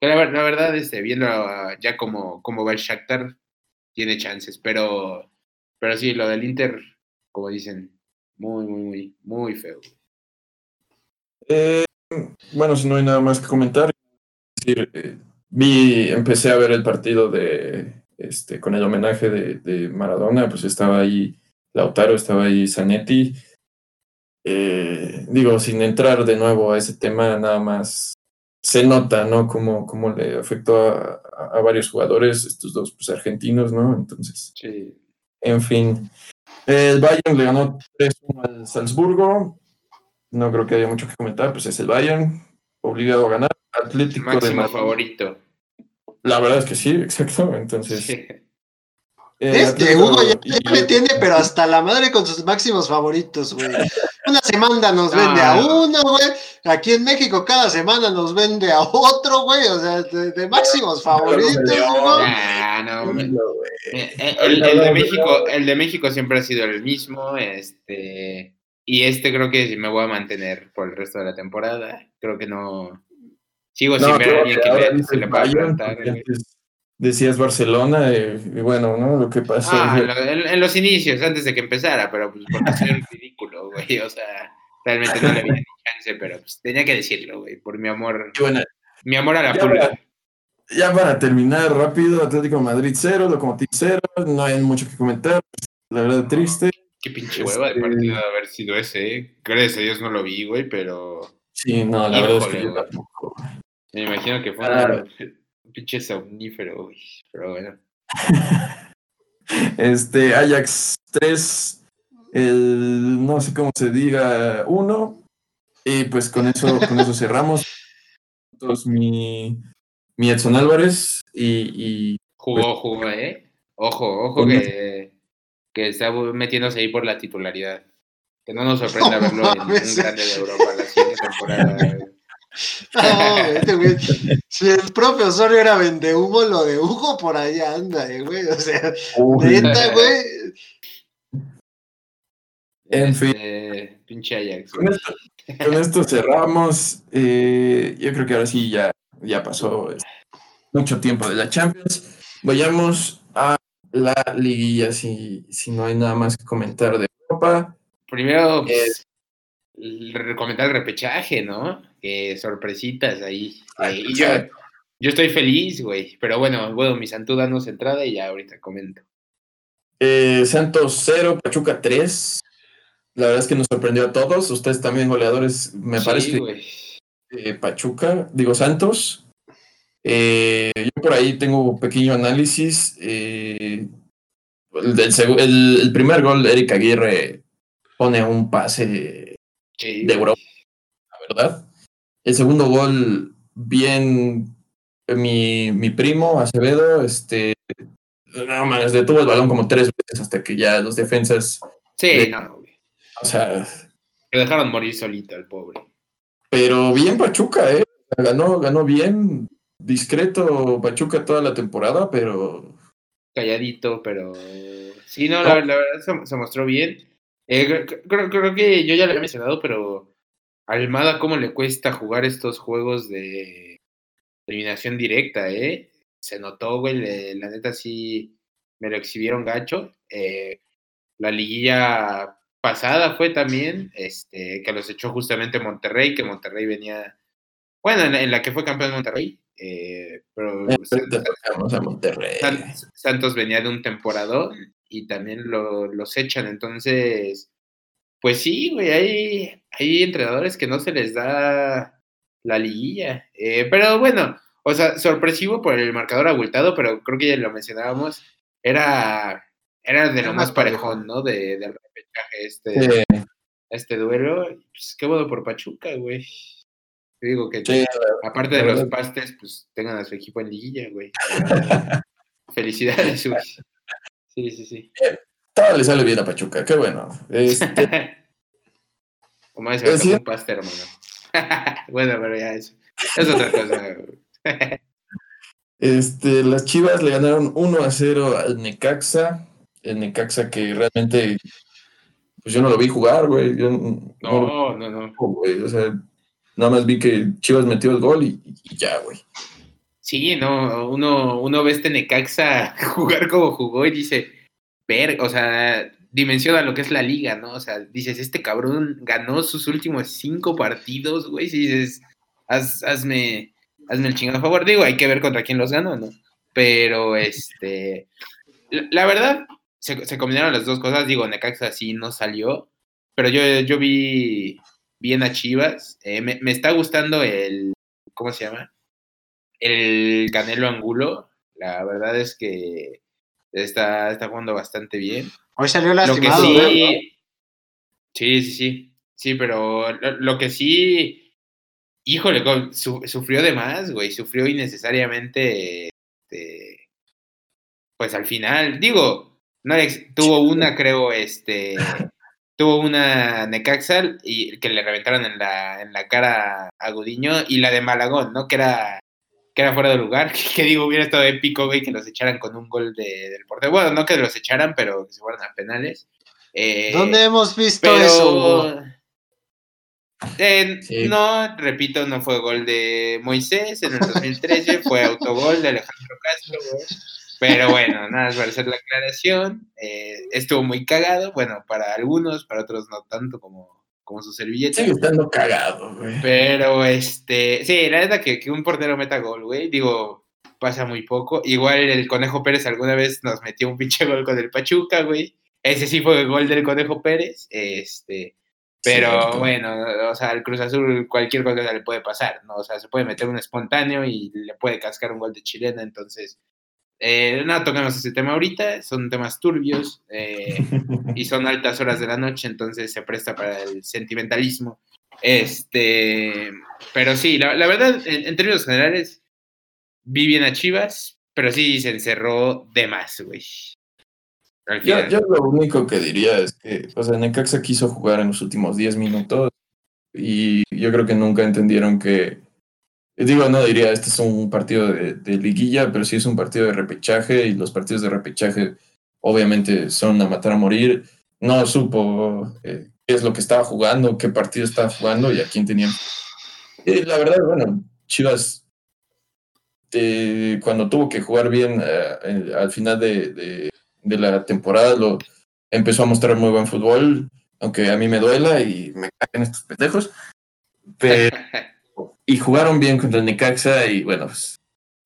La, verdad, este, viendo ya como, como va el Shakhtar, tiene chances, pero, pero sí, lo del Inter, como dicen, muy, muy, muy, muy feo. Eh, bueno, si no hay nada más que comentar, eh, vi, empecé a ver el partido de, este, con el homenaje de, Maradona, pues estaba ahí Lautaro, estaba ahí Zanetti. Eh, digo, sin entrar de nuevo a ese tema, nada más se nota, ¿no? Cómo, cómo le afectó a, varios jugadores, estos dos pues, argentinos, ¿no? Entonces, sí. en fin. El Bayern le ganó 3-1 al Salzburgo. No creo que haya mucho que comentar, pues es el Bayern, obligado a ganar. Atlético Máximo de favorito. La verdad es que sí, exacto. Entonces. Eh, este Hugo ya, le tiene, pero hasta la madre con sus máximos favoritos, güey. Una semana nos vende a uno, güey. Aquí en México cada semana nos vende a otro, güey. O sea, de, máximos favoritos, Hugo. no, eh, eh, el, el, de México, el de México siempre ha sido el mismo, este. Y este creo que me voy a mantener por el resto de la temporada. Creo que no, Sigo sin ver a alguien que, se le pueda plantar. Decías Barcelona, y, bueno, ¿no? Lo que pasó. Ah, en, los inicios, antes de que empezara, pero pues porque soy un ridículo, güey. O sea, realmente no le había ni chance, pero pues tenía que decirlo, güey, por mi amor. mi amor a la pulga. ya para terminar rápido, Atlético Madrid 0, Locomotiv 0, no hay mucho que comentar. La verdad, triste. Qué pinche hueva de este partido de haber sido ese, ¿eh? Gracias a Dios no lo vi, güey, pero. Sí, no, la verdad es que yo tampoco. Me imagino que fue un pinche somnífero, pero bueno. este, Ajax 3, el, no sé cómo se diga, 1. Y pues con eso, con eso cerramos. mi, mi Edson Álvarez y... jugó, pues jugó, ¿eh? Ojo, ojo que, que está metiéndose ahí por la titularidad. Que no nos sorprenda verlo en un grande de Europa la siguiente temporada. Si el propio Osorio era vende Hugo, lo de Hugo por allá anda, eh, güey. O sea, neta, güey. En fin. Eh, pinche Ajax. Con esto, cerramos. Eh, yo creo que ahora sí ya, ya pasó mucho tiempo de la Champions. Vayamos a la liguilla si, si no hay nada más que comentar de Europa. Primero, pues, comentar el repechaje, ¿no? Que sorpresitas ahí. y yo, yo estoy feliz, güey. Pero bueno, bueno, mi Santos danos entrada y ya ahorita comento. Eh, Santos 0, Pachuca 3. La verdad es que nos sorprendió a todos. Ustedes también goleadores, me parece. Eh, Pachuca, digo Santos. Eh, yo por ahí tengo un pequeño análisis. el, el, primer gol, Eric Aguirre pone un pase de Europa, la verdad. El segundo gol, bien mi, mi primo Acevedo, este, no mames, detuvo el balón como tres veces hasta que ya los defensas. Sí, no. O sea. Que dejaron morir solito al pobre. Pero bien Pachuca, ¿eh? Ganó, ganó bien, discreto Pachuca toda la temporada, pero. Calladito, pero. Sí, no, La, verdad se, mostró bien. Eh, creo, creo, que yo ya lo había mencionado, pero Almada, ¿cómo le cuesta jugar estos juegos de eliminación directa, eh? Se notó, güey, la neta sí me lo exhibieron gacho. Eh, la liguilla pasada fue también, este, que los echó justamente Monterrey, que Monterrey venía, bueno, en la, que fue campeón de Monterrey, eh, pero Santos, venía de un temporado y también lo, los echan, entonces, pues sí, güey, hay, hay entrenadores que no se les da la liguilla, eh, pero bueno, o sea, sorpresivo por el marcador abultado, pero creo que ya lo mencionábamos, era, era de lo más parejón, ¿no? De, del repechaje este, este duelo. Pues qué bueno por Pachuca, güey. Te digo que aparte de los pastes, pues tengan a su equipo en liguilla, güey. Felicidades, güey. Sí, sí, sí. Todo le sale bien a Pachuca, qué bueno. Este... Como es un paste, hermano. bueno, pero ya eso. Es otra cosa, Este, las Chivas le ganaron 1 a 0 al Necaxa. El Necaxa que realmente, pues yo no lo vi jugar, güey. no, no, no. no. O sea, nada más vi que Chivas metió el gol y, ya, güey. Sí, no, uno, uno ve este Necaxa jugar como jugó y dice, ver, o sea, dimensiona lo que es la liga, ¿no? O sea, dices, este cabrón ganó sus últimos cinco partidos, güey, si dices, hazme, hazme el chingado favor. Digo, hay que ver contra quién los ganó, ¿no? Pero, este, la, verdad, se, combinaron las dos cosas. Digo, Necaxa sí no salió, pero yo, yo vi bien a Chivas. Eh, me, está gustando el, ¿cómo se llama? El Canelo Angulo. La verdad es que está, está jugando bastante bien. Hoy salió lastimado, lo que sí, sí, sí, sí, sí, pero lo que sí híjole, sufrió de más, güey, sufrió innecesariamente, este, pues al final, digo, no, tuvo una, creo, este, tuvo una Necaxal y que le reventaron en la, en la cara a Gudiño y la de Malagón, ¿no? Que era, que era fuera de lugar, que, digo, hubiera estado épico, güey, que los echaran con un gol de, del portero. Bueno, no que los echaran, pero que se fueran a penales. Eh, ¿Dónde hemos visto eso? No, repito, no fue gol de Moisés en el 2013, fue autogol de Alejandro Castro, Pero bueno, nada, para hacer la aclaración, eh, estuvo muy cagado, bueno, para algunos, para otros no tanto como, como su servilleta. Sigue estando cagado, güey. Pero, este, sí, la verdad que, que un portero meta gol, güey, digo, pasa muy poco. Igual el Conejo Pérez alguna vez nos metió un pinche gol con el Pachuca, güey. Ese sí fue el gol del Conejo Pérez, este pero bueno, o sea, al Cruz Azul cualquier cosa le puede pasar, ¿no? O sea, se puede meter un espontáneo y le puede cascar un gol de chilena, entonces, eh, no tocamos ese tema ahorita, son temas turbios eh, y son altas horas de la noche, entonces se presta para el sentimentalismo. Este, pero sí, la, verdad, en, términos generales, vi bien a Chivas, pero sí se encerró de más, güey. Yo, yo, lo único que diría es que, o sea, Necaxa quiso jugar en los últimos 10 minutos y yo creo que nunca entendieron que, digo, no diría, este es un partido de, de liguilla, pero sí es un partido de repechaje y los partidos de repechaje obviamente son a matar a morir. No supo eh, qué es lo que estaba jugando, qué partido estaba jugando y a quién tenía. Y la verdad, bueno, Chivas, eh, cuando tuvo que jugar bien eh, al final de, de, la temporada, lo empezó a mostrar muy buen fútbol, aunque a mí me duela y me caen estos pendejos. Pero, y jugaron bien contra el Necaxa y bueno, pues,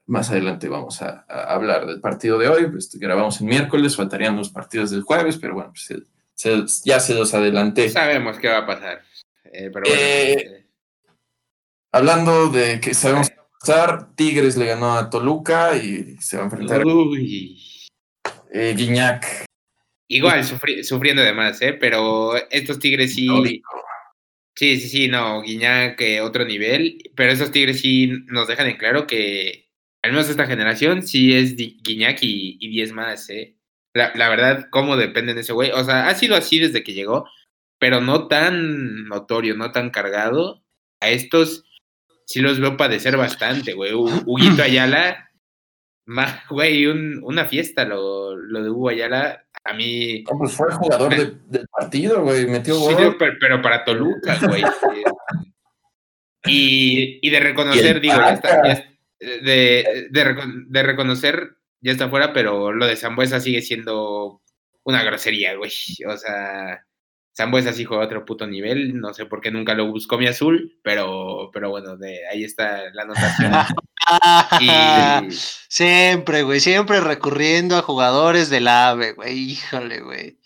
más adelante vamos a, hablar del partido de hoy. Pues, grabamos el miércoles, faltarían los partidos del jueves, pero bueno, pues ya se los adelanté. Sabemos qué va a pasar. Eh, eh, este, hablando de que sabemos qué va a pasar, Tigres le ganó a Toluca y se va a enfrentar Uy. Eh, Guiñac. Igual, sufriendo de más, ¿eh? pero estos Tigres sí. Sí, sí, sí, no, Guiñac otro nivel, pero estos Tigres sí nos dejan en claro que al menos esta generación sí es Guiñac y, y 10 más, ¿eh? La, verdad, cómo dependen de ese güey. O sea, ha sido así desde que llegó, pero no tan notorio, no tan cargado. A estos sí los veo padecer bastante, güey. Huguito Ayala, güey, una fiesta lo, lo de Hugo Ayala. A mí. pues fue el jugador del partido, güey. Metió gol. Sí, pero, para Toluca, güey. y, y, de reconocer, digo, de, de, de reconocer ya está fuera, pero lo de Zambuesa sigue siendo una grosería, güey. O sea, Zambuesa sí juega a otro puto nivel, no sé por qué nunca lo buscó mi azul, pero, pero bueno, de ahí está la anotación. Siempre, güey, siempre recurriendo a jugadores del AVE, güey, híjole, güey.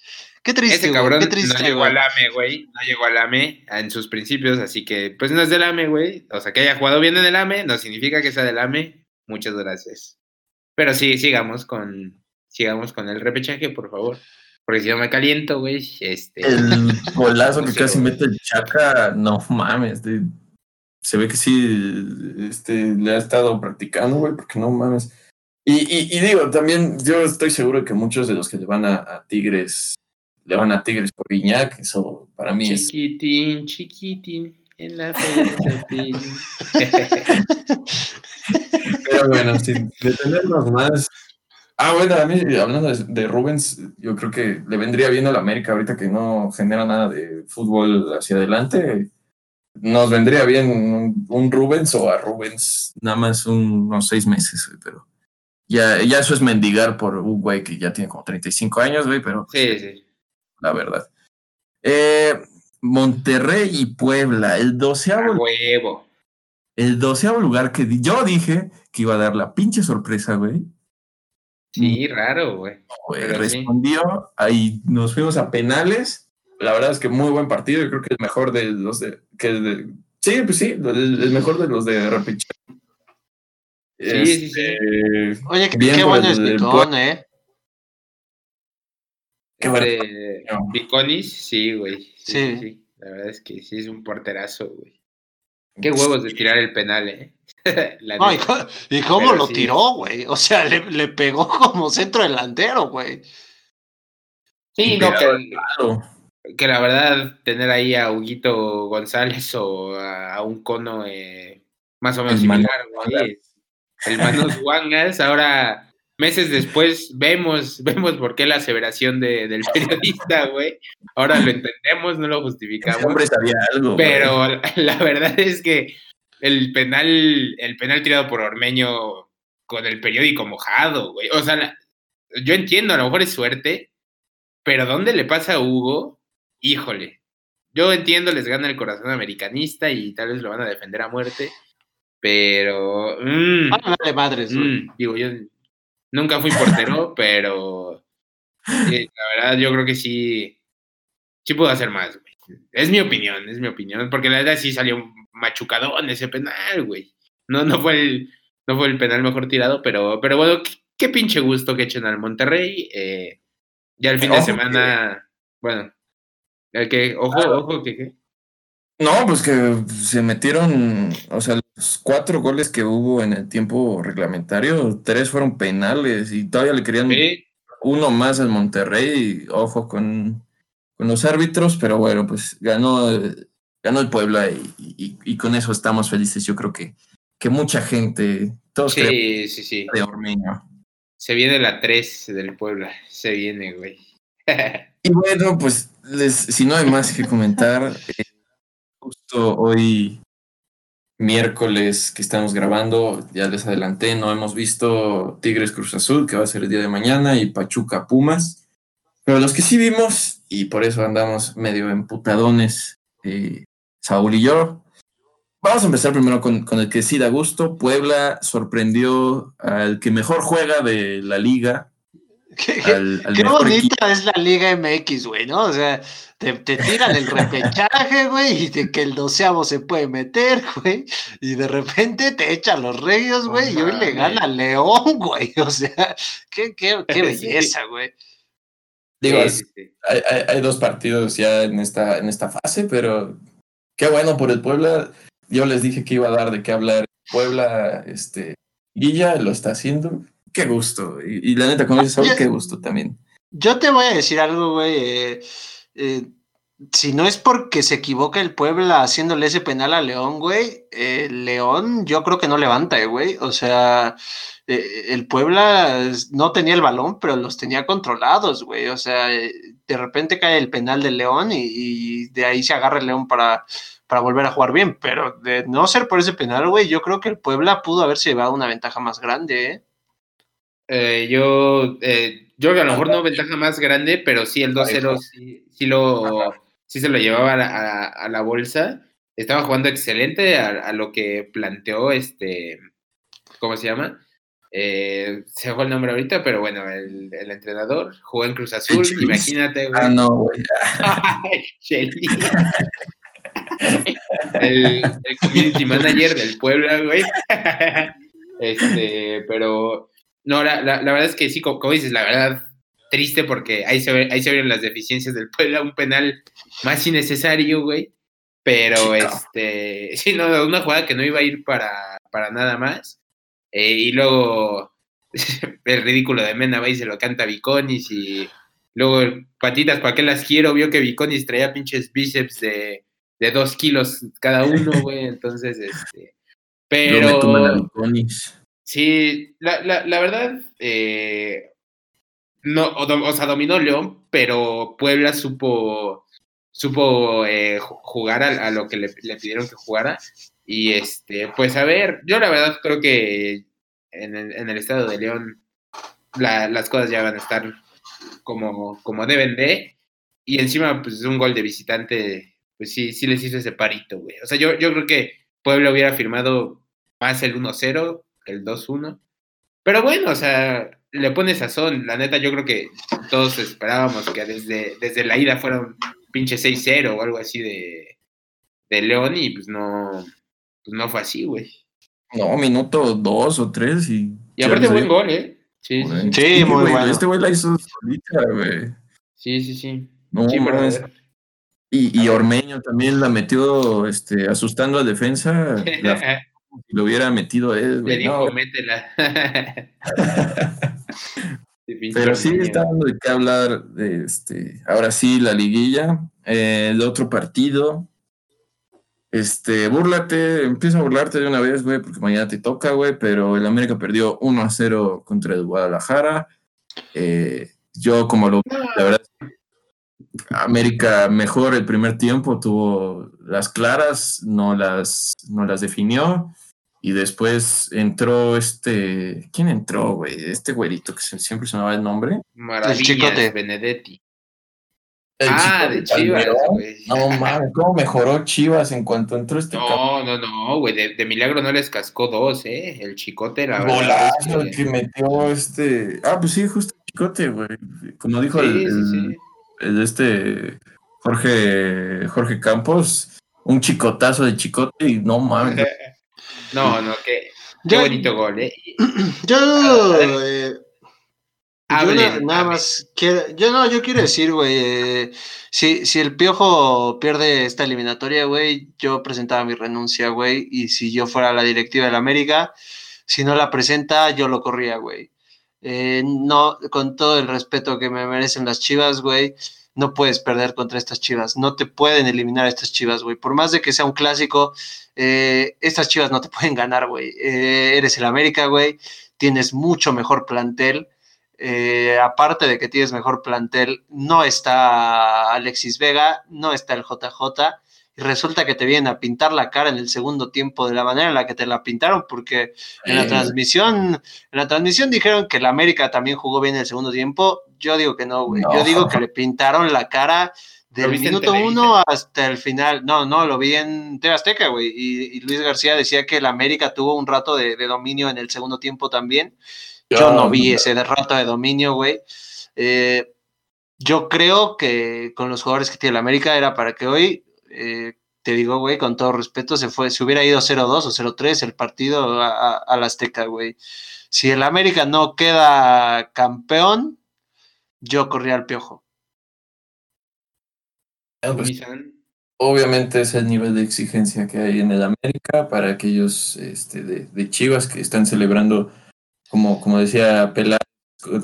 Qué triste, cabrón qué triste, no llegó al AME, güey, no llegó al AME en sus principios, así que pues no es del AME, güey. O sea, que haya jugado bien en el AME no significa que sea del AME. Muchas gracias. Pero sí, sigamos con, sigamos con el repechaje, por favor. Porque si no me caliento, güey. Este... El golazo que casi mete el Chaca, no mames. se ve que sí este, le ha estado practicando, güey, porque no mames. Y, y, digo, también yo estoy seguro que muchos de los que le van a, Tigres, le van a Tigres por Viñac, eso para mí es. Chiquitín, chiquitín, en la Pero bueno, sin detenernos más. Ah, bueno, a mí, hablando de, Rubens, yo creo que le vendría bien a la América ahorita que no genera nada de fútbol hacia adelante. Nos vendría bien un, Rubens o a Rubens nada más unos seis meses, pero ya, ya eso es mendigar por un güey que ya tiene como 35 años, güey, pero sí, sí. la verdad. Eh, Monterrey y Puebla, el doceavo. huevo el doceavo lugar que yo dije que iba a dar la pinche sorpresa, güey. Sí, raro, güey. respondió, ahí nos fuimos a penales. La verdad es que muy buen partido, yo creo que es mejor de los de. Que sí, pues sí, el, mejor de los de Rapicha. Sí, sí, sí. Este, Oye, qué, qué bueno espicón, ¿eh? Qué bueno. Biconis, sí, güey. sí, sí. La verdad es que sí es un porterazo, güey. Qué huevos de tirar el penal, ¿eh? ¿y, cómo lo tiró, güey? O sea, le, pegó como centro delantero, güey. Sí, no, que, que, la verdad, tener ahí a Huguito González o a, un cono eh, más o menos similar, güey. El Manos Wangas, ahora meses después vemos, vemos por qué la aseveración de, del periodista, güey. Ahora lo entendemos, no lo justificamos. pero la verdad es que el penal, el penal tirado por Ormeño con el periódico mojado, güey. O sea, yo entiendo, a lo mejor es suerte, pero ¿dónde le pasa a Hugo? Híjole. Yo entiendo, les gana el corazón americanista y tal vez lo van a defender a muerte, pero. Mmm, ah, madres, mm, digo, yo Nunca fui portero, pero la verdad yo creo que sí, sí puedo hacer más, güey. Es mi opinión, es mi opinión, porque la verdad sí salió machucadón ese penal, güey. No, no fue el, no fue el penal mejor tirado, pero, pero bueno, qué, pinche gusto que echen al Monterrey. Eh, ya el fin de semana, bueno, el que, ojo, ojo, que, No, pues que se metieron, o sea, los cuatro goles que hubo en el tiempo reglamentario, tres fueron penales y todavía le querían uno más al Monterrey, ojo con, los árbitros, pero bueno, pues ganó, ganó el Puebla y, con eso estamos felices. Yo creo que, que mucha gente, todos sí, sí, sí. de Ormeño. Se viene la 3 del Puebla, se viene, güey. y bueno, pues les, si no hay más que comentar, eh, justo hoy miércoles que estamos grabando, ya les adelanté, no hemos visto Tigres Cruz Azul, que va a ser el día de mañana, y Pachuca Pumas. Pero los que sí vimos, y por eso andamos medio emputadones, eh, Saúl y yo, vamos a empezar primero con, con, el que sí da gusto. Puebla sorprendió al que mejor juega de la liga, Qué, bonita es la Liga MX, güey, ¿no? O sea, te, tiran el repechaje, güey, y de que el doceavo se puede meter, güey, y de repente te echan los reyes, güey, y hoy le gana León, güey, o sea, qué, qué, qué belleza, güey. Digo, hay, hay, dos partidos ya en esta, en esta fase, pero qué bueno por el Puebla. Yo les dije que iba a dar de qué hablar. Puebla, este, Guilla lo está haciendo qué gusto. Y, la neta, como dices, qué gusto también. Yo te voy a decir algo, güey. Eh, eh, si no es porque se equivoca el Puebla haciéndole ese penal a León, güey, eh, León yo creo que no levanta, güey. O sea, el Puebla no tenía el balón, pero los tenía controlados, güey. O sea, de repente cae el penal de León y, de ahí se agarra el León para, para volver a jugar bien. Pero de no ser por ese penal, güey, yo creo que el Puebla pudo haberse llevado una ventaja más grande, ¿eh? Eh, yo, eh, yo a lo mejor no ventaja más grande, pero sí el 2-0 sí, lo, sí se lo llevaba a, la bolsa. Estaba jugando excelente a, lo que planteó este, ¿cómo se llama? Eh, se fue el nombre ahorita, pero bueno, el, entrenador jugó en Cruz Azul, imagínate, Ah, no, güey. el, el community manager del Puebla, güey. este, pero no, la, la, verdad es que sí, como, dices, la verdad, triste porque ahí se, ahí se vieron las deficiencias del Puebla, un penal más innecesario, güey. Pero, este, sí, no, una jugada que no iba a ir para, para nada más. Eh, y luego el ridículo de Mena va y se lo canta Viconis y luego patitas, ¿para qué las quiero? Vio que Viconis traía pinches bíceps de, de dos kilos cada uno, güey. Entonces, este. Pero. Sí, la, la, la verdad, eh, no, o, sea, dominó León, pero Puebla supo, supo eh, jugar a, lo que le, pidieron que jugara. Y este, pues a ver, yo la verdad creo que en el, en el estado de León las cosas ya van a estar como, como deben de. Y encima, pues un gol de visitante, pues sí, sí les hizo ese parito, güey. O sea, yo, yo creo que Puebla hubiera firmado más el 1-0 el 2-1. Pero bueno, o sea, le pone sazón. La neta, yo creo que todos esperábamos que desde, desde la ida fuera un pinche 6-0 o algo así de, de León y pues no, pues no fue así, güey. No, minuto 2 o 3 y... Y aparte buen gol, ¿eh? Sí, sí, muy bueno. Este güey la hizo solita, güey. Sí, sí, sí. No, sí, y, y Ormeño también la metió este, asustando al defensa. La, si lo hubiera metido él. Le dijo, métela. Pero sí está dando de qué hablar. De este, ahora sí, la liguilla. Eh, el otro partido. Este, búrlate, empieza a burlarte de una vez, güey, porque mañana te toca, güey, pero el América perdió 1 a 0 contra el Guadalajara. Eh, yo, como lo. La verdad, América mejor el primer tiempo, tuvo las claras, no las, no las definió. Y después entró este. ¿Quién entró, güey? Este güerito que siempre se me va el nombre. el Chicote. Benedetti. ah, de Chivas, güey. No mames, ¿cómo mejoró Chivas en cuanto entró este No, no, no, güey. De, milagro no les cascó dos, ¿eh? El Chicote, la verdad. Golazo que metió este. Ah, pues sí, justo el Chicote, güey. Como dijo el, el, este Jorge, Jorge Campos, un chicotazo de Chicote y no mames. No, no, qué, bonito gol, ¿eh? Yo, eh, yo nada más yo no, yo quiero decir, güey, eh, si, si el Piojo pierde esta eliminatoria, güey, yo presentaba mi renuncia, güey, y si yo fuera la directiva del América, si no la presenta, yo lo corría, güey. Eh, no, con todo el respeto que me merecen las chivas, güey, no puedes perder contra estas chivas, no te pueden eliminar estas chivas, güey. Por más de que sea un clásico, eh, estas chivas no te pueden ganar, güey. eres el América, güey, tienes mucho mejor plantel eh, aparte de que tienes mejor plantel, no está Alexis Vega, no está el JJ, y resulta que te vienen a pintar la cara en el segundo tiempo de la manera en la que te la pintaron, porque en la transmisión, en la transmisión dijeron que el América también jugó bien en el segundo tiempo. Yo digo que no, güey. Yo digo que le pintaron la cara del minuto uno hasta el final. No, no, lo vi en TV Azteca, güey. Y, Luis García decía que el América tuvo un rato de, de dominio en el segundo tiempo también yo no vi ese derrota de dominio, güey. Eh, yo creo que con los jugadores que tiene la América era para que hoy, eh, te digo, güey, con todo respeto, se fue, se hubiera ido 0-2 o 0-3 el partido a, la Azteca, güey. Si el América no queda campeón, yo corría al piojo. Pues, obviamente es el nivel de exigencia que hay en el América para aquellos este, de Chivas que están celebrando como, como decía Pelar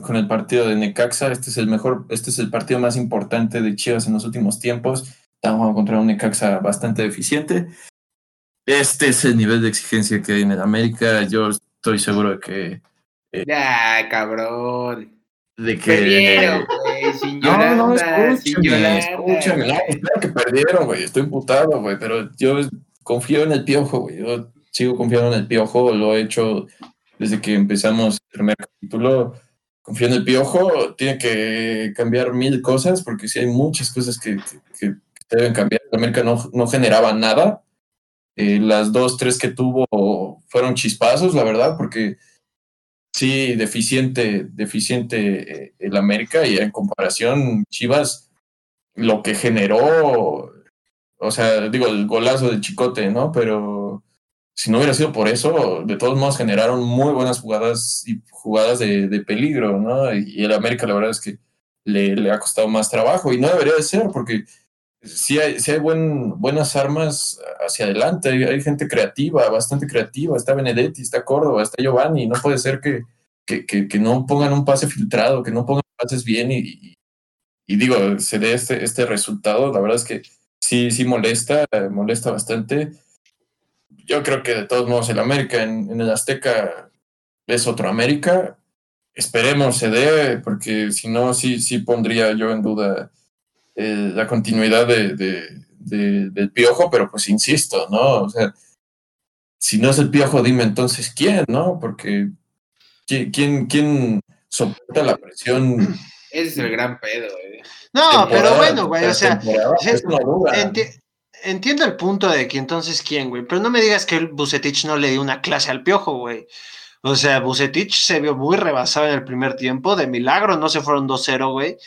con el partido de Necaxa, este es el mejor, este es el partido más importante de Chivas en los últimos tiempos. Estamos contra un Necaxa bastante deficiente. Este es el nivel de exigencia que hay en el América. Yo estoy seguro de que. Eh, ya, cabrón. De que. Perdieron, güey, sin llorar. No, no, escúchame, escúchame. No, que perdieron, güey. Estoy imputado, güey. Pero yo confío en el piojo, güey. Yo sigo confiando en el piojo. Lo he hecho desde que empezamos el primer capítulo. Confío en el piojo, tiene que cambiar mil cosas, porque sí hay muchas cosas que, que, deben cambiar. América no, no generaba nada. Eh, las dos, tres que tuvo fueron chispazos, la verdad, porque sí, deficiente, deficiente eh, el América y en comparación, Chivas, lo que generó, o sea, digo, el golazo de Chicote, ¿no? Pero si no hubiera sido por eso, de todos modos generaron muy buenas jugadas y jugadas de, peligro, ¿no? Y, el América la verdad es que le, ha costado más trabajo y no debería de ser porque sí hay, hay buen, buenas armas hacia adelante, hay, gente creativa, bastante creativa, está Benedetti, está Córdoba, está Giovanni, no puede ser que, que, no pongan un pase filtrado, que no pongan pases bien y, y, digo, se dé este, este resultado, la verdad es que sí, sí molesta, molesta bastante. Yo creo que de todos modos el América en, el Azteca es otro América. Esperemos se dé, porque si no, sí, sí pondría yo en duda eh, la continuidad de, del piojo, pero pues insisto, ¿no? O sea, si no es el piojo, dime entonces quién, ¿no? Porque ¿quién, quién soporta la presión? Ese es el gran pedo, eh. No, pero bueno, güey, o sea, es, entiendo el punto de que entonces quién, güey, pero no me digas que el Bucetich no le dio una clase al piojo, güey. O sea, Bucetich se vio muy rebasado en el primer tiempo, de milagro no se fueron 2-0, güey.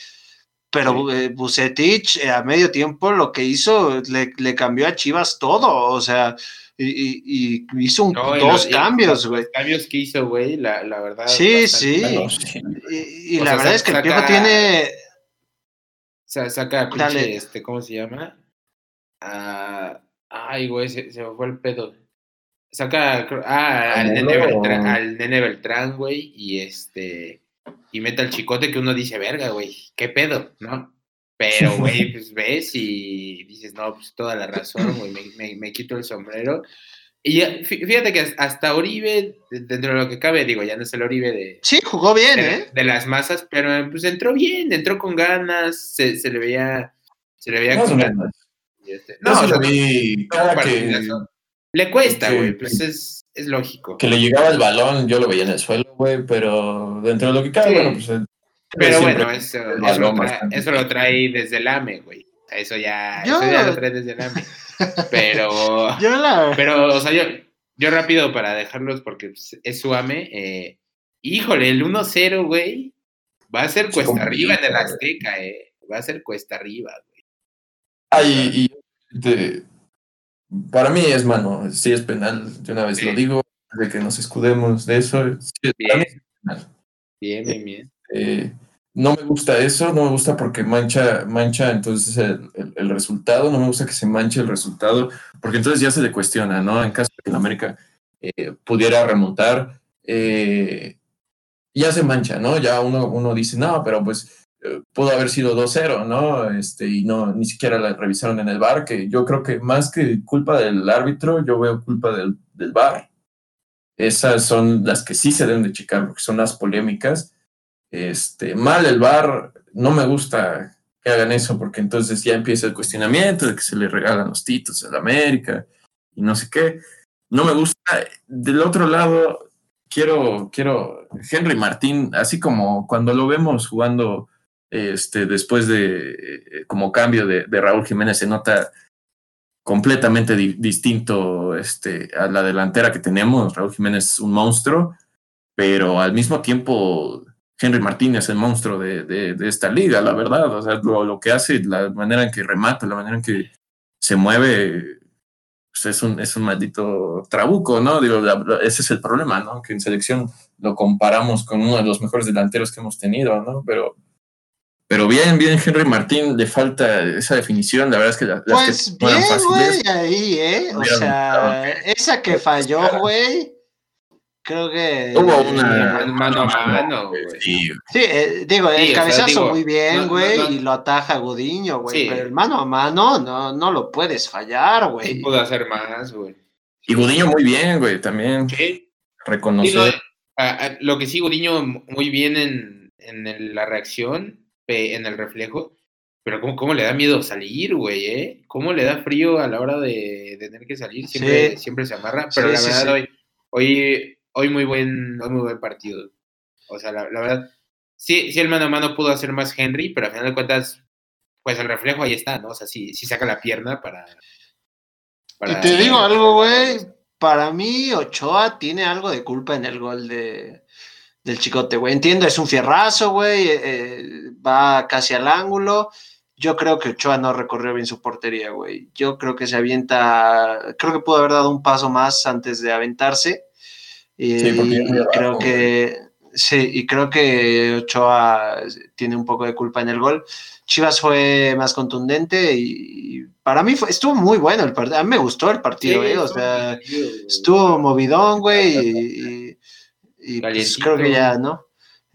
Pero sí. Eh, Bucetich eh, a medio tiempo lo que hizo, le, cambió a Chivas todo, o sea, y, hizo dos cambios, güey. Los cambios que hizo, güey, la, verdad. Sí, sí. Y, la verdad es que el Piojo tiene... O sea, saca pinche, este, ¿cómo se llama? ay, güey, se, me fue el pedo. Saca ah, al, nene Beltrán, al nene Beltrán, güey, y este. Y mete al chicote que uno dice, verga, güey, qué pedo, ¿no? Pero, güey, pues ves y dices, no, pues toda la razón, güey, me, me, quito el sombrero. Y fíjate que hasta Oribe, dentro de lo que cabe, digo, ya no es el Oribe de. Sí, jugó bien, ¿eh? De las masas, pero pues entró bien, entró con ganas, se, se le veía. Se le veía con ganas. Este, no, le cuesta, güey, pues es, es, lógico. Que le llegaba el balón, yo lo veía en el suelo, güey, pero dentro de lo que cabe, bueno, pues. Pero bueno, eso, eso, lo trae, eso, lo trae, desde el AME, güey. Eso ya, eso ya lo trae desde el AME. Pero, yo la... pero, o sea, yo, yo rápido para dejarlos porque pues, es su AME. Eh, híjole, el 1-0, güey, va a ser cuesta arriba en el Azteca, eh. Va a ser cuesta arriba, güey. Ah, y, para mí es mano, sí es penal, de una vez lo digo, de que nos escudemos de eso. bien. bien. bien, bien, Eh, no me gusta eso, no me gusta porque mancha, mancha entonces el, resultado, no me gusta que se manche el resultado, porque entonces ya se le cuestiona, ¿no? En caso de que América eh, pudiera remontar, eh, ya se mancha, ¿no? Ya uno, uno dice, no, pero pues eh, pudo haber sido 2-0, ¿no? Este, y no, ni siquiera la revisaron en el bar, que yo creo que más que culpa del árbitro, yo veo culpa del, bar. Esas son las que sí se deben de checar, porque son las polémicas este, mal el bar, no me gusta que hagan eso porque entonces ya empieza el cuestionamiento de que se le regalan los títulos a la América y no sé qué. No me gusta. Del otro lado, quiero, quiero, Henry Martín, así como cuando lo vemos jugando este, después de, eh, como cambio de, Raúl Jiménez, se nota completamente distinto este, a la delantera que tenemos. Raúl Jiménez es un monstruo, pero al mismo tiempo Henry Martínez, el monstruo de, de, esta liga, la verdad. O sea, lo, que hace, la manera en que remata, la manera en que se mueve, pues es, un, es un maldito trabuco, ¿no? Digo, ese es el problema, ¿no? Que en selección lo comparamos con uno de los mejores delanteros que hemos tenido, ¿no? Pero, pero bien, bien, Henry Martín, le falta esa definición. La verdad es que las pues que bien, güey, ahí, ¿eh? O sea, esa que falló, güey Creo que. Hubo una mano a mano, güey. Sí, eh, digo, el cabezazo muy bien, güey, y lo ataja Gudiño, güey. Pero el mano a mano no, no lo puedes fallar, güey. Sí, pudo hacer más, güey. Y Gudiño muy bien, güey, también. Sí. Reconocer. lo que sí, Gudiño muy bien en, en la reacción, en el reflejo. Pero ¿cómo, cómo le da miedo salir, güey, eh? ¿Cómo le da frío a la hora de, tener que salir? Siempre, siempre se amarra. Pero la verdad, hoy, hoy hoy muy buen, muy buen partido. O sea, la, verdad, sí, sí el mano a mano pudo hacer más Henry, pero al final de cuentas, pues el reflejo ahí está, ¿no? O sea, sí, sí saca la pierna para... y te digo algo, güey, para mí Ochoa tiene algo de culpa en el gol de, del chicote, güey. Entiendo, es un fierrazo, güey, eh, eh, va casi al ángulo. Yo creo que Ochoa no recorrió bien su portería, güey. Yo creo que se avienta, creo que pudo haber dado un paso más antes de aventarse. Y, creo que sí, y creo que Ochoa tiene un poco de culpa en el gol. Chivas fue más contundente y, para mí fue, estuvo muy bueno el partido. A mí me gustó el partido, eh, o sea, estuvo movidón, güey, y, pues creo que ya, ¿no?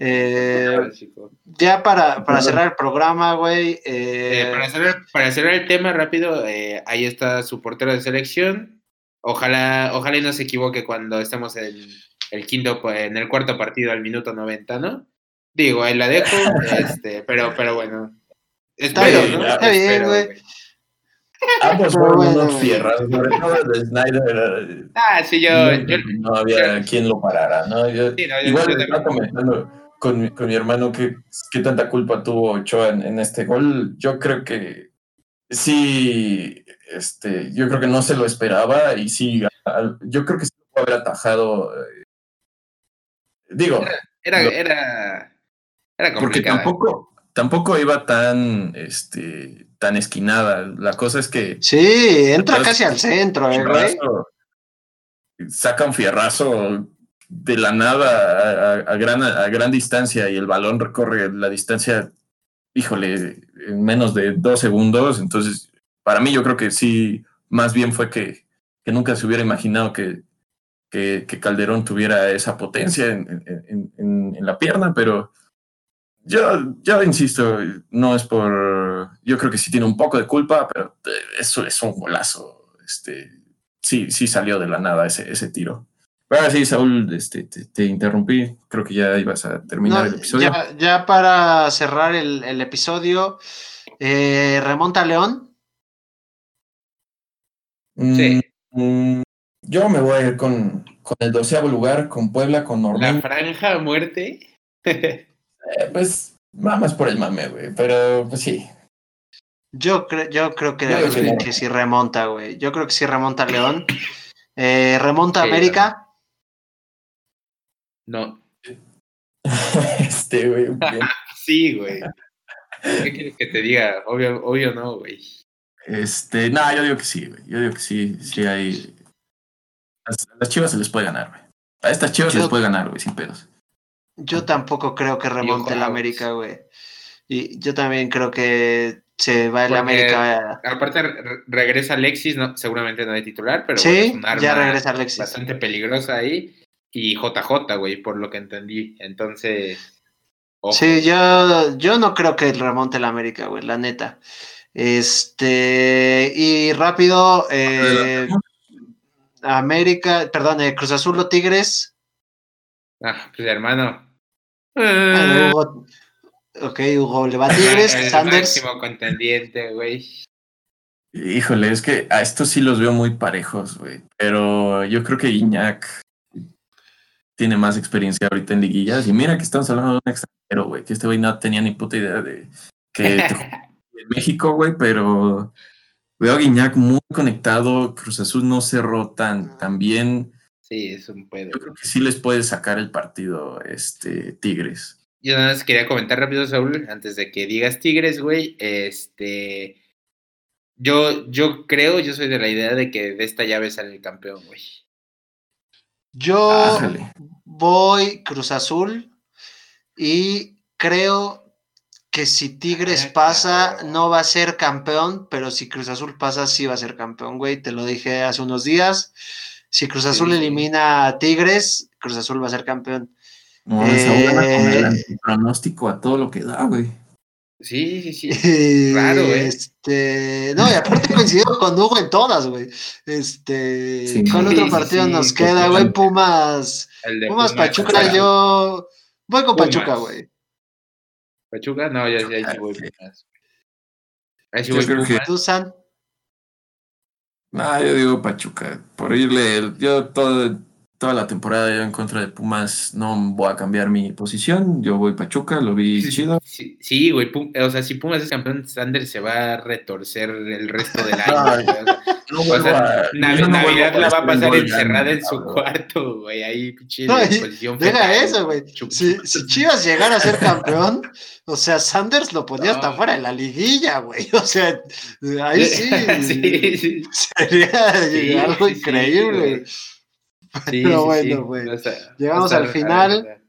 Eh, ya para, para, cerrar el programa, güey. Eh, para, cerrar, para, cerrar, el tema rápido, ahí está su portero de selección, Ojalá, ojalá no se equivoque cuando estemos en el quinto, en el cuarto partido al minuto 90, ¿no? Digo, ahí la dejo, este, pero, pero bueno. Está bien, ¿no? Está bien, güey. Ambos fueron unos fierras, sobre todo el Snyder. Ah, sí, yo. No, había quien lo parara, ¿no? Yo, igual yo estaba comentando con mi, con mi hermano qué, qué tanta culpa tuvo Ochoa en, en, este gol. Yo creo que sí, este, yo creo que no se lo esperaba y sí, yo creo que sí lo pudo haber atajado. Eh, digo. Era, era, era, Porque tampoco, tampoco iba tan, este, tan esquinada. La cosa es que. Sí, entra casi al centro, ¿eh, Saca un fierrazo de la nada a, gran, a gran distancia y el balón recorre la distancia, híjole, en menos de dos segundos. Entonces, para mí yo creo que sí, más bien fue que, que nunca se hubiera imaginado que, que, Calderón tuviera esa potencia en, en, la pierna, pero yo, yo insisto, no es por, yo creo que sí tiene un poco de culpa, pero eso es un golazo, este, sí, sí salió de la nada ese, ese tiro. Ahora sí, Saúl, este, te, interrumpí. Creo que ya ibas a terminar el episodio. Ya, para cerrar el, el episodio, eh, remonta León. Sí. Mm, yo me voy a ir con, con el doceavo lugar, con Puebla, con Normal. ¿La franja muerte? Eh, pues, más por el mame, güey, pero pues sí. Yo, yo creo que, que, sí remonta, güey. Yo creo que sí remonta León. Eh, ¿Remonta América? No. este, güey. sí, güey. ¿Qué quieres que te diga? Obvio, obvio no, güey. Este, no, yo digo que sí, güey. Yo digo que sí, sí hay. A las chivas se les puede ganar, güey. A estas chivas se les puede ganar, güey, sin pedos. Yo tampoco creo que remonte el América, güey. Y yo también creo que se va el América. Aparte, regresa Alexis, no, seguramente no de titular, pero sí, ya regresa Alexis. bastante peligrosa ahí. Y JJ, güey, por lo que entendí. Entonces. Sí, yo, yo no creo que remonte el América, güey, la neta. Este, y rápido, eh, América, perdón, eh, Cruz Azul o Tigres. Ah, pues hermano. Hugo, ok, Hugo le va a Tigres, el Sanders. máximo contendiente, güey. Híjole, es que a estos sí los veo muy parejos, güey. Pero yo creo que Iñak tiene más experiencia ahorita en liguillas. Y mira que estamos hablando de un extranjero, güey, que este güey no tenía ni puta idea de que en México, güey, pero veo a Guiñac muy conectado. Cruz Azul no cerró tan, tan bien. Sí, es un pedo. Yo creo que sí les puede sacar el partido este Tigres. Yo nada más quería comentar rápido, Saúl, antes de que digas Tigres, güey. Este. Yo, yo creo, yo soy de la idea de que de esta llave sale el campeón, güey. Yo voy Cruz Azul y creo que si Tigres ah, pasa, no va a ser campeón, pero si Cruz Azul pasa, sí va a ser campeón, güey. Te lo dije hace unos días. Si Cruz Azul elimina a Tigres, Cruz Azul va a ser campeón. No, eh, con el pronóstico a todo lo que da, güey. Sí, sí, sí. Claro, güey. Este, no, y aparte coincidió con Hugo en todas, güey. Este, ¿cuál otro partido nos queda, güey? Pumas. Pumas, Pachuca, yo voy con Pachuca, güey. Pachuca, no, ya, ya, ya voy Pumas. Ahí sí voy Pumas. ¿Tú, San? No, yo digo Pachuca. Por irle, yo todo, toda la temporada yo en contra de Pumas no voy a cambiar mi posición. Yo voy Pachuca, lo vi chido. Sí, güey. o sea, si Pumas es campeón, Sander se va a retorcer el resto del año. no, o sea, Navidad la va a pasar encerrada en su cuarto, güey. Ahí, pinche no, posición Deja eso, güey. Si, si, Chivas llegara a ser campeón, o sea, Sanders lo ponía hasta fuera de la liguilla, güey. O sea, ahí sí. sí sería algo increíble. Pero bueno, güey. Llegamos al final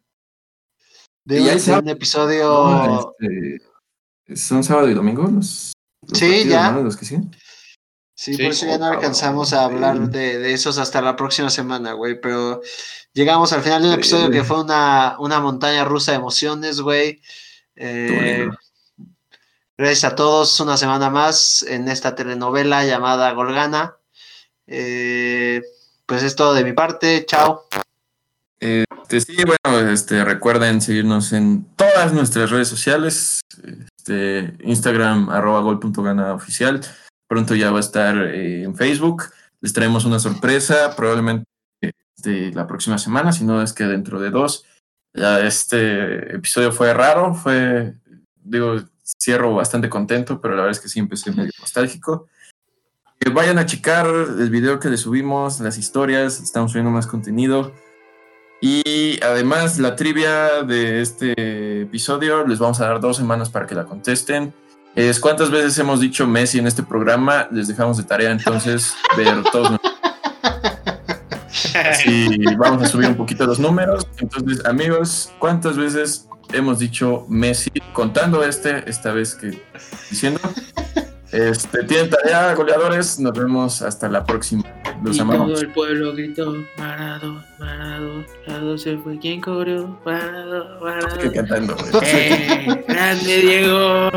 de un, episodio. Este, ¿Son sábado y domingo los, sí, ya. Los que siguen? Sí, por eso ya no alcanzamos a hablar de, de, esos hasta la próxima semana, güey. Pero llegamos al final de un episodio que fue una, una montaña rusa de emociones, güey. Eh, gracias a todos, una semana más en esta telenovela llamada Golgana. Eh, pues es todo de mi parte. Chao. Este, sí, bueno, este, recuerden seguirnos en todas nuestras redes sociales. Este, Instagram, arroba gol.gana oficial. Pronto ya va a estar eh, en Facebook. Les traemos una sorpresa, probablemente este, la próxima semana, si no es que dentro de dos. Ya este episodio fue raro, fue, digo, cierro bastante contento, pero la verdad es que sí empecé medio nostálgico vayan a checar el video que le subimos, las historias, estamos subiendo más contenido. Y además la trivia de este episodio les vamos a dar dos semanas para que la contesten. Es cuántas veces hemos dicho Messi en este programa, les dejamos de tarea entonces ver todos. Así vamos a subir un poquito los números. Entonces, amigos, ¿cuántas veces hemos dicho Messi contando este, esta vez que diciendo? Este, tienen tarea, goleadores. Nos vemos hasta la próxima. Los y amamos. Todo el pueblo gritó: Marado, Marado, Marado se fue quien cobró. Marado, Marado. Estoy cantando, ¡Eh! ¡Grande Diego!